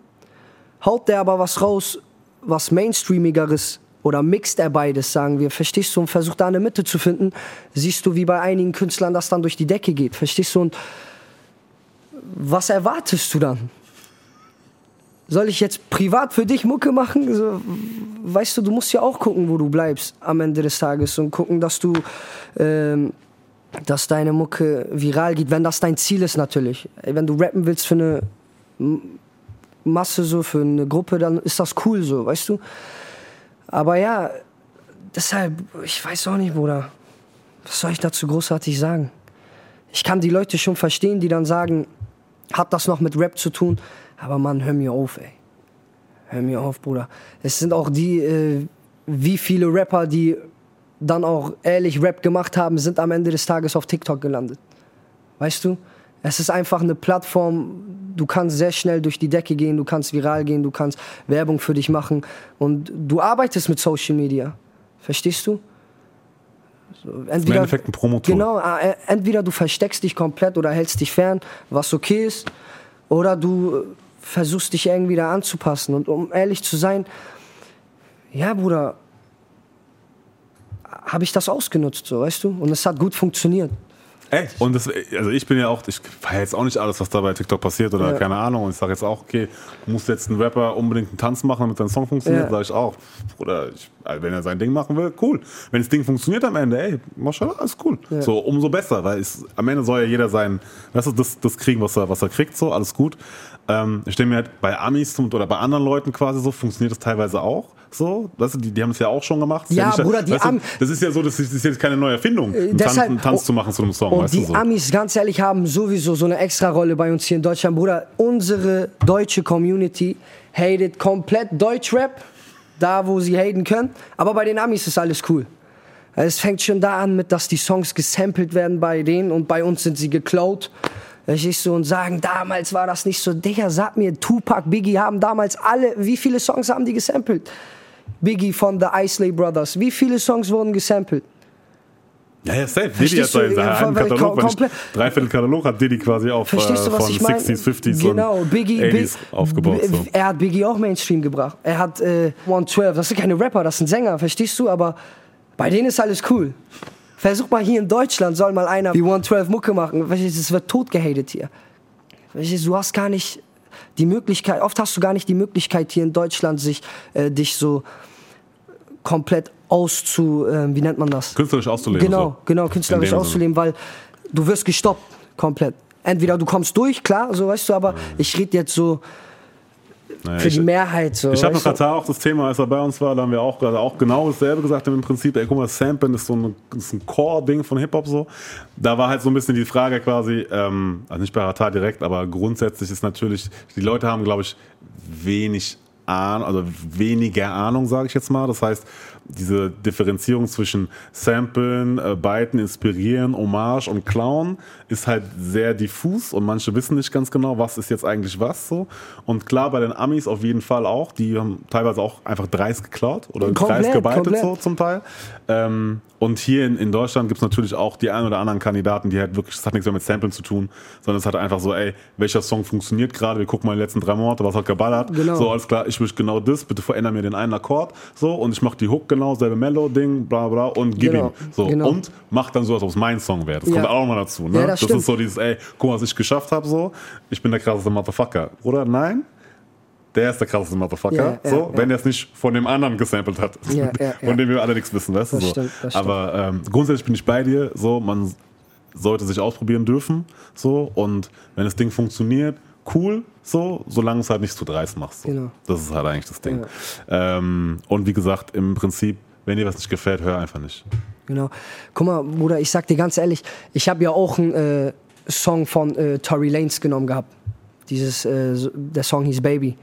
Haut der aber was raus, was Mainstreamigeres oder mixt er beides, sagen wir, verstehst du, und versucht da eine Mitte zu finden, siehst du, wie bei einigen Künstlern das dann durch die Decke geht, verstehst du, und was erwartest du dann? Soll ich jetzt privat für dich Mucke machen? So, weißt du, du musst ja auch gucken, wo du bleibst am Ende des Tages und gucken, dass du, ähm, dass deine Mucke viral geht, wenn das dein Ziel ist natürlich. Wenn du rappen willst für eine Masse so, für eine Gruppe, dann ist das cool so, weißt du? Aber ja, deshalb, ich weiß auch nicht, Bruder. Was soll ich dazu großartig sagen? Ich kann die Leute schon verstehen, die dann sagen, hat das noch mit Rap zu tun? Aber Mann, hör mir auf, ey. Hör mir auf, Bruder. Es sind auch die, äh, wie viele Rapper, die dann auch ehrlich Rap gemacht haben, sind am Ende des Tages auf TikTok gelandet. Weißt du? Es ist einfach eine Plattform, du kannst sehr schnell durch die Decke gehen, du kannst viral gehen, du kannst Werbung für dich machen und du arbeitest mit Social Media. Verstehst du? So, Im entweder, Endeffekt ein Promotool. Genau, äh, entweder du versteckst dich komplett oder hältst dich fern, was okay ist, oder du äh, versuchst dich irgendwie da anzupassen. Und um ehrlich zu sein, ja, Bruder, habe ich das ausgenutzt, so, weißt du? Und es hat gut funktioniert. Ey, und das, also ich bin ja auch, ich feiere jetzt auch nicht alles, was da bei TikTok passiert oder Ja. keine Ahnung. Und ich sage jetzt auch, okay, muss jetzt ein Rapper unbedingt einen Tanz machen, damit sein Song funktioniert, Ja. sage ich auch. Oder ich, also wenn er sein Ding machen will, cool. Wenn das Ding funktioniert am Ende, ey, mashallah, alles cool. So, umso besser, weil es, am Ende soll ja jeder sein, weißt du, das, das kriegen, was er, was er kriegt, so, alles gut. Ähm, ich stelle mir halt bei Amis zum, oder bei anderen Leuten quasi so, funktioniert das teilweise auch. So, weißt du, die, die haben es ja auch schon gemacht. Das Ja, nicht, Bruder, die weißt du, Am- Das ist ja so, das ist, das ist jetzt keine neue Erfindung, einen, Tanz, deshalb- einen Tanz zu machen zu einem Song, Und weißt die du so. Amis, ganz ehrlich, haben sowieso so eine extra Rolle bei uns hier in Deutschland. Bruder, unsere deutsche Community hatet komplett Deutschrap, da wo sie haten können. Aber bei den Amis ist alles cool. Es fängt schon da an mit, dass die Songs gesampelt werden bei denen und bei uns sind sie geklaut. Verstehst du? Und sagen, damals war das nicht so. Digga, sag mir, Tupac, Biggie haben damals alle, wie viele Songs haben die gesampelt? Biggie von The Isley Brothers, wie viele Songs wurden gesampelt? Ja, ja, safe. Diddy hat seinen weil- Katalog, komplett- dreiviertel Katalog hat Diddy quasi auf Verstehst äh, du, was von ich meine? 60s, 50s genau, und Biggie, 80s Big- aufgebaut. So. Er hat Biggie auch Mainstream gebracht. Er hat äh, 112, das sind keine Rapper, das sind Sänger, verstehst du? Aber bei denen ist alles cool. Versuch mal hier in Deutschland, soll mal einer wie 112 Mucke machen. Es wird tot gehatet hier. Du, hast gar nicht die Möglichkeit, oft hast du gar nicht die Möglichkeit hier in Deutschland, sich äh, dich so komplett auszu, äh, wie nennt man das? Künstlerisch auszuleben. Genau, so. genau, künstlerisch Sinne. auszuleben, weil du wirst gestoppt komplett. Entweder du kommst durch, klar, so weißt du, aber ich rede jetzt so Naja, für ich, die Mehrheit. So, ich habe du? Katar auch das Thema, als er bei uns war, da haben wir auch, gerade auch genau dasselbe gesagt. Im Prinzip, ey, guck mal, Samplen ist so ein, ist ein Core-Ding von Hip-Hop so. Da war halt so ein bisschen die Frage quasi, ähm, also nicht bei Katar direkt, aber grundsätzlich ist natürlich, die Leute haben, glaube ich, wenig Ahnung, also weniger Ahnung, sage ich jetzt mal. Das heißt, diese Differenzierung zwischen Samplen, äh, Beiten, Inspirieren, Hommage und Clown ist halt sehr diffus und manche wissen nicht ganz genau, was ist jetzt eigentlich was so. Und klar, bei den Amis auf jeden Fall auch, die haben teilweise auch einfach dreist geklaut oder Komplett, dreist gebeitet komplett. so zum Teil. Ähm, und hier in, in Deutschland gibt es natürlich auch die ein oder anderen Kandidaten, die halt wirklich, das hat nichts mehr mit Samplen zu tun, sondern es hat einfach so, ey, welcher Song funktioniert gerade, wir gucken mal die letzten drei Monate, was hat geballert. Genau. So, alles klar, ich möchte genau das, bitte veränder mir den einen Akkord, so, und ich mach die Hook genau, selbe Mellow-Ding, bla bla, und gib Genau, ihm. So, genau. und mach dann so, als ob es mein Song wäre. Das Ja. kommt auch nochmal dazu, ne? Ja, das das ist so dieses, ey, guck mal, was ich geschafft habe, so, ich bin der krasseste Motherfucker. Oder nein? Der ist der krasseste Motherfucker. Ja, so, ja. wenn er es nicht von dem anderen gesampelt hat. Von dem wir alle nichts wissen, weißt du so. stimmt. Aber ähm, grundsätzlich bin ich bei dir. So, man sollte sich ausprobieren dürfen. So, und wenn das Ding funktioniert, cool, so, solange es halt nicht zu dreist machst. So. Genau. Das ist halt eigentlich das Ding. Ähm, und wie gesagt, im Prinzip, wenn dir was nicht gefällt, hör einfach nicht. Genau. Guck mal, Bruder, ich sag dir ganz ehrlich, ich habe ja auch einen äh, Song von äh, Tory Lanez genommen gehabt. Dieses, äh, der Song hieß Baby.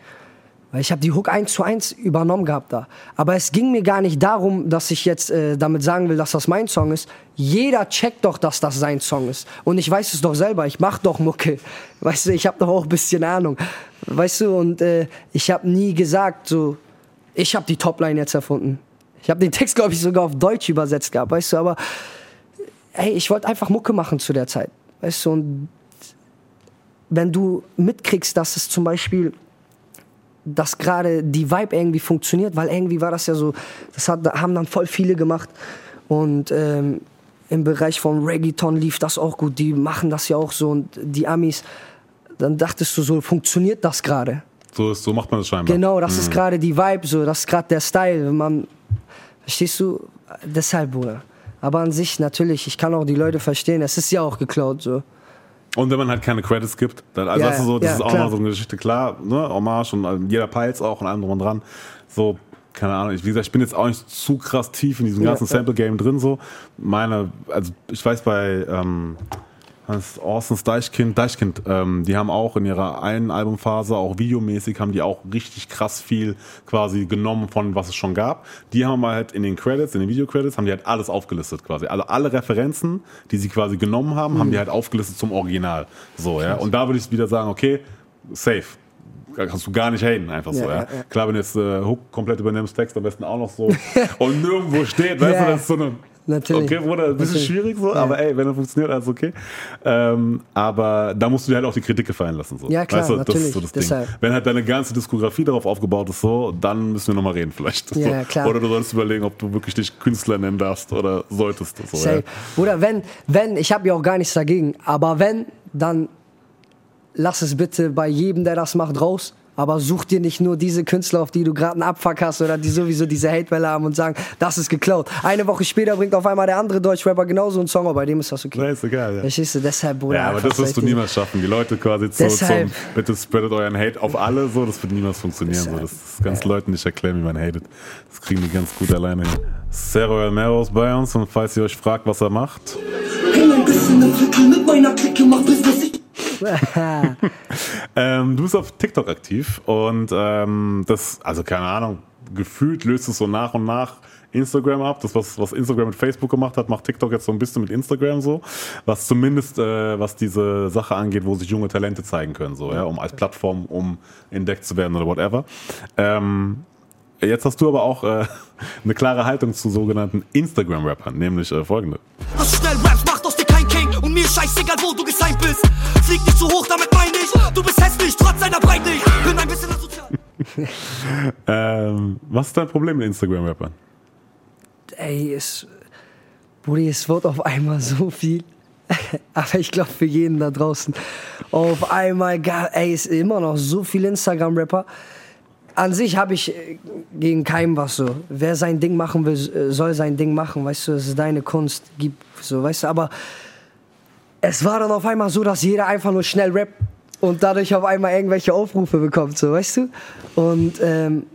Weil ich habe die Hook eins zu eins übernommen gehabt da. Aber es ging mir gar nicht darum, dass ich jetzt äh, damit sagen will, dass das mein Song ist. Jeder checkt doch, dass das sein Song ist. Und ich weiß es doch selber, ich mach doch Mucke. Weißt du, ich habe doch auch ein bisschen Ahnung. Weißt du, und äh, ich habe nie gesagt, so, ich habe die Topline jetzt erfunden. Ich habe den Text, glaube ich, sogar auf Deutsch übersetzt gehabt, weißt du, aber ey, ich wollte einfach Mucke machen zu der Zeit. Weißt du, und wenn du mitkriegst, dass es zum Beispiel dass gerade die Vibe irgendwie funktioniert, weil irgendwie war das ja so, das hat, haben dann voll viele gemacht und ähm, im Bereich von Reggaeton lief das auch gut, die machen das ja auch so und die Amis, dann dachtest du so, funktioniert das gerade? So, ist, so macht man das scheinbar. Genau, das ist gerade die Vibe, so, das ist gerade der Style. Man, verstehst du? Deshalb, Bruder. Aber an sich, natürlich, ich kann auch die Leute verstehen, es ist ja auch geklaut, so. Und wenn man halt keine Credits gibt, dann, also Ja, das ist so, das ja, ist auch klar. mal so eine Geschichte, klar, ne, Hommage und äh, jeder peilt's auch und allem drum und dran. So, keine Ahnung, ich, wie gesagt, ich bin jetzt auch nicht zu krass tief in diesem Ja, ganzen. Sample-Game drin, so. Meine, also ich weiß bei, ähm, das ist Orsons Deichkind, Deichkind, ähm, die haben auch in ihrer einen Albumphase, auch videomäßig, haben die auch richtig krass viel quasi genommen von was es schon gab. Die haben halt in den Credits, in den Video-Credits, haben die halt alles aufgelistet quasi. Also alle Referenzen, die sie quasi genommen haben, Mhm. haben die halt aufgelistet zum Original. So, ja. Und da würde ich wieder sagen, okay, safe. Da kannst du gar nicht haten, einfach so, Ja, ja. ja, ja. Klar, wenn du jetzt äh, Hook komplett übernimmst, Text am besten auch noch so und nirgendwo steht, weißt du, das ist so eine natürlich. Okay, Bruder, ein bisschen Natürlich. schwierig so, aber ey, wenn er funktioniert, alles okay. Ähm, aber da musst du dir halt auch die Kritik gefallen lassen. So. Ja, klar, weißt du, Das ist so natürlich, das Ding. deshalb. Wenn halt deine ganze Diskografie darauf aufgebaut ist, so, dann müssen wir nochmal reden vielleicht. Ja, so. ja, klar. Oder du solltest überlegen, ob du wirklich dich Künstler nennen darfst oder solltest. So, Safe. ja. Oder wenn, wenn, ich habe ja auch gar nichts dagegen, aber wenn, dann lass es bitte bei jedem, der das macht, raus. Aber such dir nicht nur diese Künstler, auf die du gerade einen Abfuck hast oder die sowieso diese Hatewelle haben und sagen, das ist geklaut. Eine Woche später bringt auf einmal der andere Deutschrapper genauso einen Song, aber bei dem ist das okay. Na, ist egal, ja. Verstehst du? Deshalb, Bruder. Ja, aber das wirst du niemals schaffen. Die Leute quasi zu, Deshalb. zum, bitte spreadet euren Hate auf alle, so, das wird niemals funktionieren. So. Das ist ganz Leuten nicht erklären, wie man hatet. Das kriegen die ganz gut alleine hin. Cerro Almero ist bei uns und falls ihr euch fragt, was er macht, Häng ein bisschen im Viertel mit meiner Clique, mach Business, ich Ähm, du bist auf TikTok aktiv und ähm, das, also keine Ahnung, gefühlt löst es so nach und nach Instagram ab. Das, was, was Instagram mit Facebook gemacht hat, macht TikTok jetzt so ein bisschen mit Instagram so. Was zumindest, äh, was diese Sache angeht, wo sich junge Talente zeigen können, so, ja, um als Plattform, um entdeckt zu werden oder whatever. Ähm, jetzt hast du aber auch äh, eine klare Haltung zu sogenannten Instagram-Rappern, nämlich äh, folgende. Was schnell Raps macht aus dir kein King und mir scheißegal, wo du bist. Flieg nicht so hoch, damit meine ich, du bist hässlich, trotz deiner Breite. Bin ein bisschen asozial. Ähm, was ist dein Problem mit Instagram-Rappern? Ey, es, Brudi, es wird auf einmal so viel. Aber ich glaube für jeden da draußen. Auf einmal, gar, ey, ist immer noch so viel Instagram-Rapper. An sich habe ich äh, gegen keinen was so. Wer sein Ding machen will, äh, soll sein Ding machen. Weißt du, es ist deine Kunst. Gib so, weißt du, aber es war dann auf einmal so, dass jeder einfach nur schnell rappt und dadurch auf einmal irgendwelche Aufrufe bekommt, so, weißt du? Und ähm,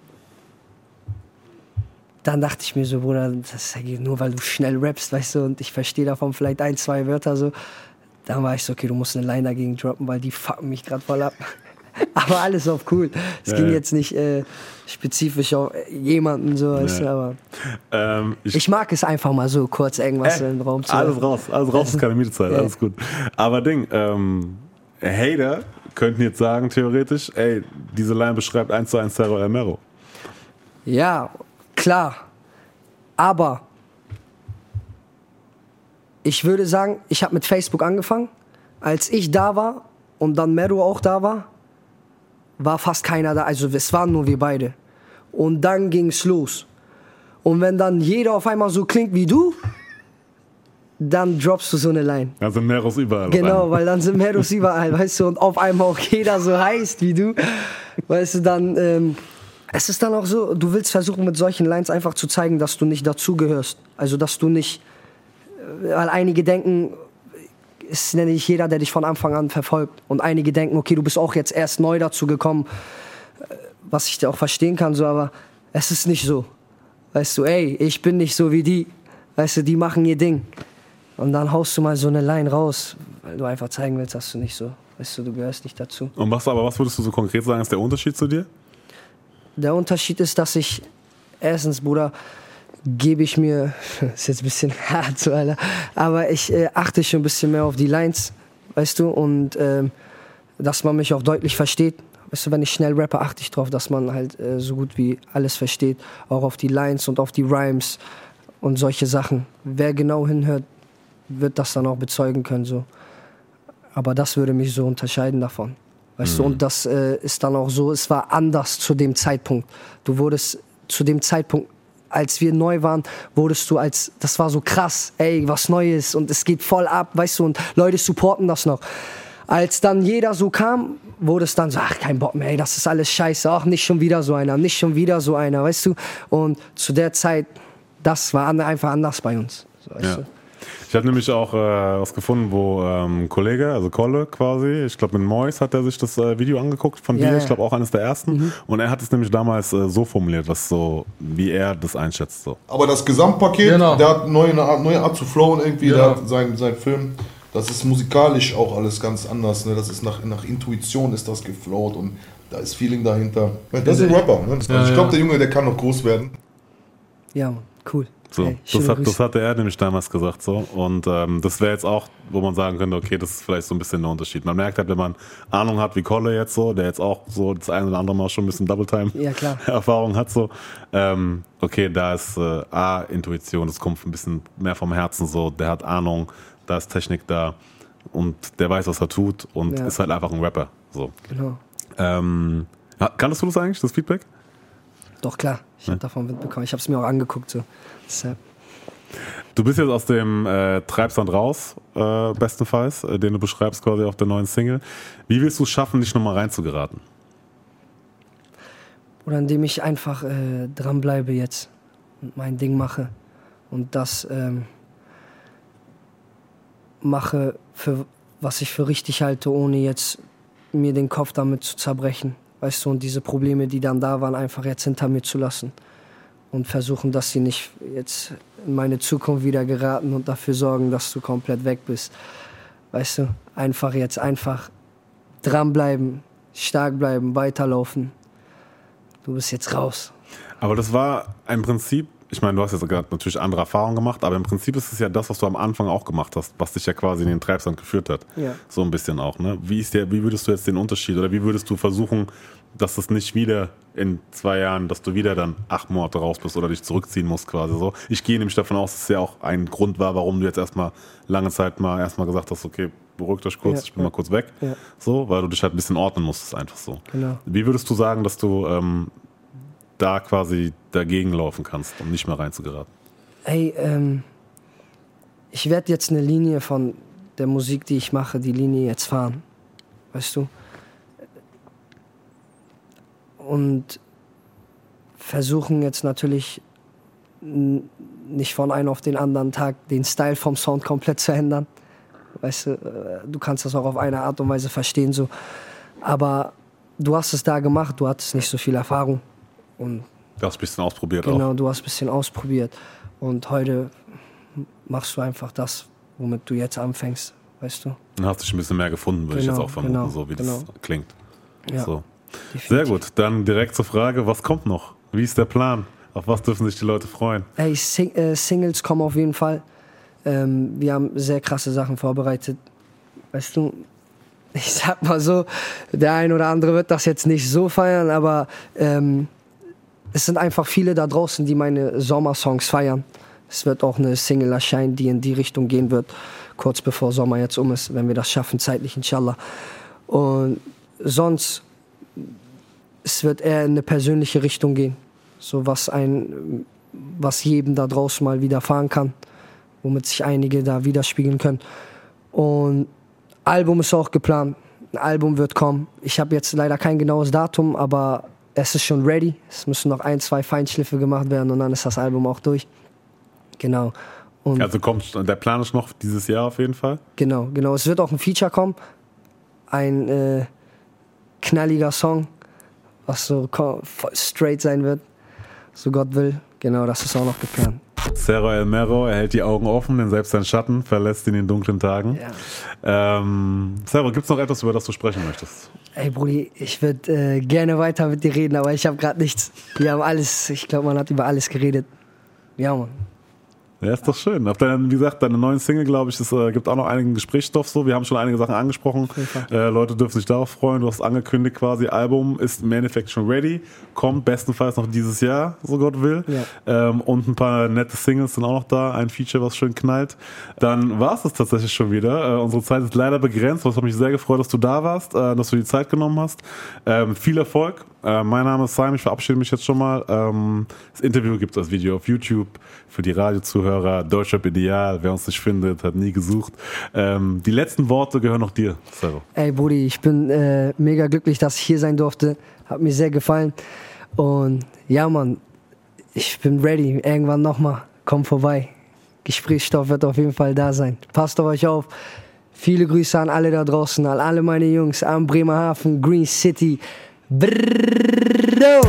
dann dachte ich mir so, Bruder, das ist nur weil du schnell rappst, weißt du, und ich verstehe davon vielleicht ein, zwei Wörter so. Dann war ich so, okay, du musst eine Line dagegen droppen, weil die fucken mich gerade voll ab. aber alles auf cool. Es Ja, ging ja. jetzt nicht äh, spezifisch auf jemanden so, weißt Ja. du, aber Ähm, ich mag es einfach mal so kurz irgendwas Äh, in den Raum zu Alles raus, alles raus ist keine Mietezeit, alles gut. Aber Ding, ähm, Hater könnten jetzt sagen, theoretisch, ey, diese Line beschreibt eins zu eins Terror Almero. Ja, klar. Aber ich würde sagen, ich habe mit Facebook angefangen. Als ich da war und dann Mero auch da war, war fast keiner da. Also es waren nur wir beide. Und dann ging's los. Und wenn dann jeder auf einmal so klingt wie du, dann droppst du so eine Line. Also Meros überall. Genau, weil dann sind Meros überall, weißt du, und auf einmal auch jeder so heißt wie du, weißt du, dann, ähm, es ist dann auch so, du willst versuchen mit solchen Lines einfach zu zeigen, dass du nicht dazugehörst, also dass du nicht, äh, weil einige denken, es ist ja nicht jeder, der dich von Anfang an verfolgt und einige denken, okay, du bist auch jetzt erst neu dazu gekommen, äh, was ich dir auch verstehen kann, so, aber es ist nicht so, weißt du, ey, ich bin nicht so wie die, weißt du, die machen ihr Ding. Und dann haust du mal so eine Line raus, weil du einfach zeigen willst, dass du nicht so, weißt du, du gehörst nicht dazu. Und was, aber was würdest du so konkret sagen, ist der Unterschied zu dir? Der Unterschied ist, dass ich, erstens, Bruder, gebe ich mir, ist jetzt ein bisschen hart so, Alter, aber ich äh, achte schon ein bisschen mehr auf die Lines, weißt du, und ähm, dass man mich auch deutlich versteht. Weißt du, wenn ich schnell rappe, achte ich darauf, dass man halt äh, so gut wie alles versteht, auch auf die Lines und auf die Rhymes und solche Sachen. Wer genau hinhört, wird das dann auch bezeugen können, so. Aber das würde mich so unterscheiden davon. Weißt Mhm. du, und das äh, ist dann auch so, es war anders zu dem Zeitpunkt. Du wurdest zu dem Zeitpunkt, als wir neu waren, wurdest du als, das war so krass, ey, was Neues und es geht voll ab, weißt du, und Leute supporten das noch. Als dann jeder so kam, wurde es dann so, ach, kein Bock mehr, ey, das ist alles scheiße, ach, nicht schon wieder so einer, nicht schon wieder so einer, weißt du. Und zu der Zeit, das war einfach anders bei uns. So, weißt Ja. du? Ich habe nämlich auch äh, was gefunden, wo ähm, ein Kollege, also Kolle quasi, ich glaube mit Mois hat er sich das äh, Video angeguckt von Ja, dir, ja. ich glaube auch eines der ersten. Mhm. Und er hat es nämlich damals äh, so formuliert, was so, wie er das einschätzt. So. Aber das Gesamtpaket, Genau. der hat neue, eine Art, neue Art zu flowen irgendwie, Genau. der hat sein, sein Film, das ist musikalisch auch alles ganz anders, ne? das ist nach, nach Intuition ist das geflowt und da ist Feeling dahinter. Das ist ein Rapper, ne? Ja, ich glaube ja. der Junge, der kann noch groß werden. Ja, cool. So, Ey, das, hat, das hatte er nämlich damals gesagt so. Und ähm, das wäre jetzt auch, wo man sagen könnte, okay, das ist vielleicht so ein bisschen der Unterschied. Man merkt halt, wenn man Ahnung hat wie Kolle jetzt so, der jetzt auch so das eine oder andere Mal schon ein bisschen Double Time Ja. Erfahrung hat so, ähm, okay, da ist äh, A, Intuition, das kommt ein bisschen mehr vom Herzen so, der hat Ahnung, da ist Technik da und der weiß, was er tut und Ja. ist halt einfach ein Rapper. So. Genau. Ähm, kanntest du das eigentlich, das Feedback? Doch, klar. Ich habe davon Wind bekommen. Ich habe es mir auch angeguckt. So. Deshalb. Du bist jetzt aus dem äh, Treibsand raus, äh, bestenfalls, äh, den du beschreibst quasi auf der neuen Single. Wie willst du es schaffen, nicht nochmal reinzugeraten? Oder indem ich einfach äh, dranbleibe jetzt und mein Ding mache und das ähm, mache, für, was ich für richtig halte, ohne jetzt mir den Kopf damit zu zerbrechen. Weißt du, und diese Probleme, die dann da waren, einfach jetzt hinter mir zu lassen. Und versuchen, dass sie nicht jetzt in meine Zukunft wieder geraten und dafür sorgen, dass du komplett weg bist. Weißt du, einfach jetzt einfach dranbleiben, stark bleiben, weiterlaufen. Du bist jetzt raus. Aber das war im Prinzip, ich meine, du hast jetzt gerade natürlich andere Erfahrungen gemacht, aber im Prinzip ist es ja das, was du am Anfang auch gemacht hast, was dich ja quasi in den Treibsand geführt hat. Ja. So ein bisschen auch, ne? Wie, ist der, wie würdest du jetzt den Unterschied oder wie würdest du versuchen, dass das nicht wieder in zwei Jahren, dass du wieder dann acht Monate raus bist oder dich zurückziehen musst quasi so. Ich gehe nämlich davon aus, dass es ja auch ein Grund war, warum du jetzt erstmal lange Zeit mal erstmal gesagt hast, okay, beruhigt euch kurz, Ja, ich bin ja. mal kurz weg. Ja. So, weil du dich halt ein bisschen ordnen musstest, einfach so. Genau. Wie würdest du sagen, dass du ähm, da quasi dagegen laufen kannst, um nicht mehr reinzugeraten? Ey, ähm, ich werde jetzt eine Linie von der Musik, die ich mache, die Linie jetzt fahren. Weißt du? Und versuchen jetzt natürlich nicht von einem auf den anderen Tag den Style vom Sound komplett zu ändern. Weißt du, äh, du kannst das auch auf eine Art und Weise verstehen so. Aber du hast es da gemacht, du hattest nicht so viel Erfahrung. Und Du hast ein bisschen ausprobiert auch. Genau, du hast ein bisschen ausprobiert. Und heute machst du einfach das, womit du jetzt anfängst, weißt du? Dann hast du dich ein bisschen mehr gefunden, würde ich Genau, jetzt auch vermuten, genau, so wie genau. das klingt. Ja, So. Sehr gut, dann direkt zur Frage, was kommt noch? Wie ist der Plan? Auf was dürfen sich die Leute freuen? Ey, Sing äh, Singles kommen auf jeden Fall. Ähm, wir haben sehr krasse Sachen vorbereitet. Weißt du, ich sag mal so, der ein oder andere wird das jetzt nicht so feiern, aber ähm, es sind einfach viele da draußen, die meine Sommersongs feiern. Es wird auch eine Single erscheinen, die in die Richtung gehen wird, kurz bevor Sommer jetzt um ist, wenn wir das schaffen, zeitlich, inshallah. Und sonst, es wird eher in eine persönliche Richtung gehen. So was ein, was jedem da draußen mal widerfahren kann, womit sich einige da widerspiegeln können. Und Album ist auch geplant. Ein Album wird kommen. Ich habe jetzt leider kein genaues Datum, aber es ist schon ready. Es müssen noch ein, zwei Feinschliffe gemacht werden und dann ist das Album auch durch. Genau. Und Also kommt der Plan ist noch dieses Jahr auf jeden Fall. Genau, genau. Es wird auch ein Feature kommen. Ein äh, knalliger Song, was so straight sein wird. So Gott will. Genau, das ist auch noch geplant. Cerro El Mero, er hält die Augen offen, denn selbst sein Schatten verlässt ihn in den dunklen Tagen. Ja. Ähm, Cerro, gibt es noch etwas, über das du sprechen möchtest? Ey, Brudi, ich würde äh, gerne weiter mit dir reden, aber ich habe gerade nichts. Wir haben alles, ich glaube, man hat über alles geredet. Ja, Mann. Ja, ist doch schön. Auf deiner, wie gesagt, deine neuen Single, glaube ich, es äh, gibt auch noch einigen Gesprächsstoff so. Wir haben schon einige Sachen angesprochen. Äh, Leute dürfen sich darauf freuen. Du hast angekündigt quasi, Album ist im Endeffekt schon ready. Kommt bestenfalls noch dieses Jahr, so Gott will. Ja. Ähm, und ein paar nette Singles sind auch noch da. Ein Feature, was schön knallt. Dann war es das tatsächlich schon wieder. Äh, unsere Zeit ist leider begrenzt. Es hat mich sehr gefreut, dass du da warst, äh, dass du die Zeit genommen hast. Ähm, viel Erfolg. Äh, mein Name ist Simon, ich verabschiede mich jetzt schon mal. Ähm, das Interview gibt es als Video auf YouTube für die Radiozuhörer. Deutschrap Ideal, wer uns nicht findet, hat nie gesucht. Ähm, die letzten Worte gehören noch dir, Sero. Ey, Brudi, ich bin äh, mega glücklich, dass ich hier sein durfte. Hat mir sehr gefallen. Und ja, Mann, ich bin ready. Irgendwann nochmal. Komm vorbei. Gesprächsstoff wird auf jeden Fall da sein. Passt auf euch auf. Viele Grüße an alle da draußen, an alle meine Jungs, an Bremerhaven, Green City. Bro!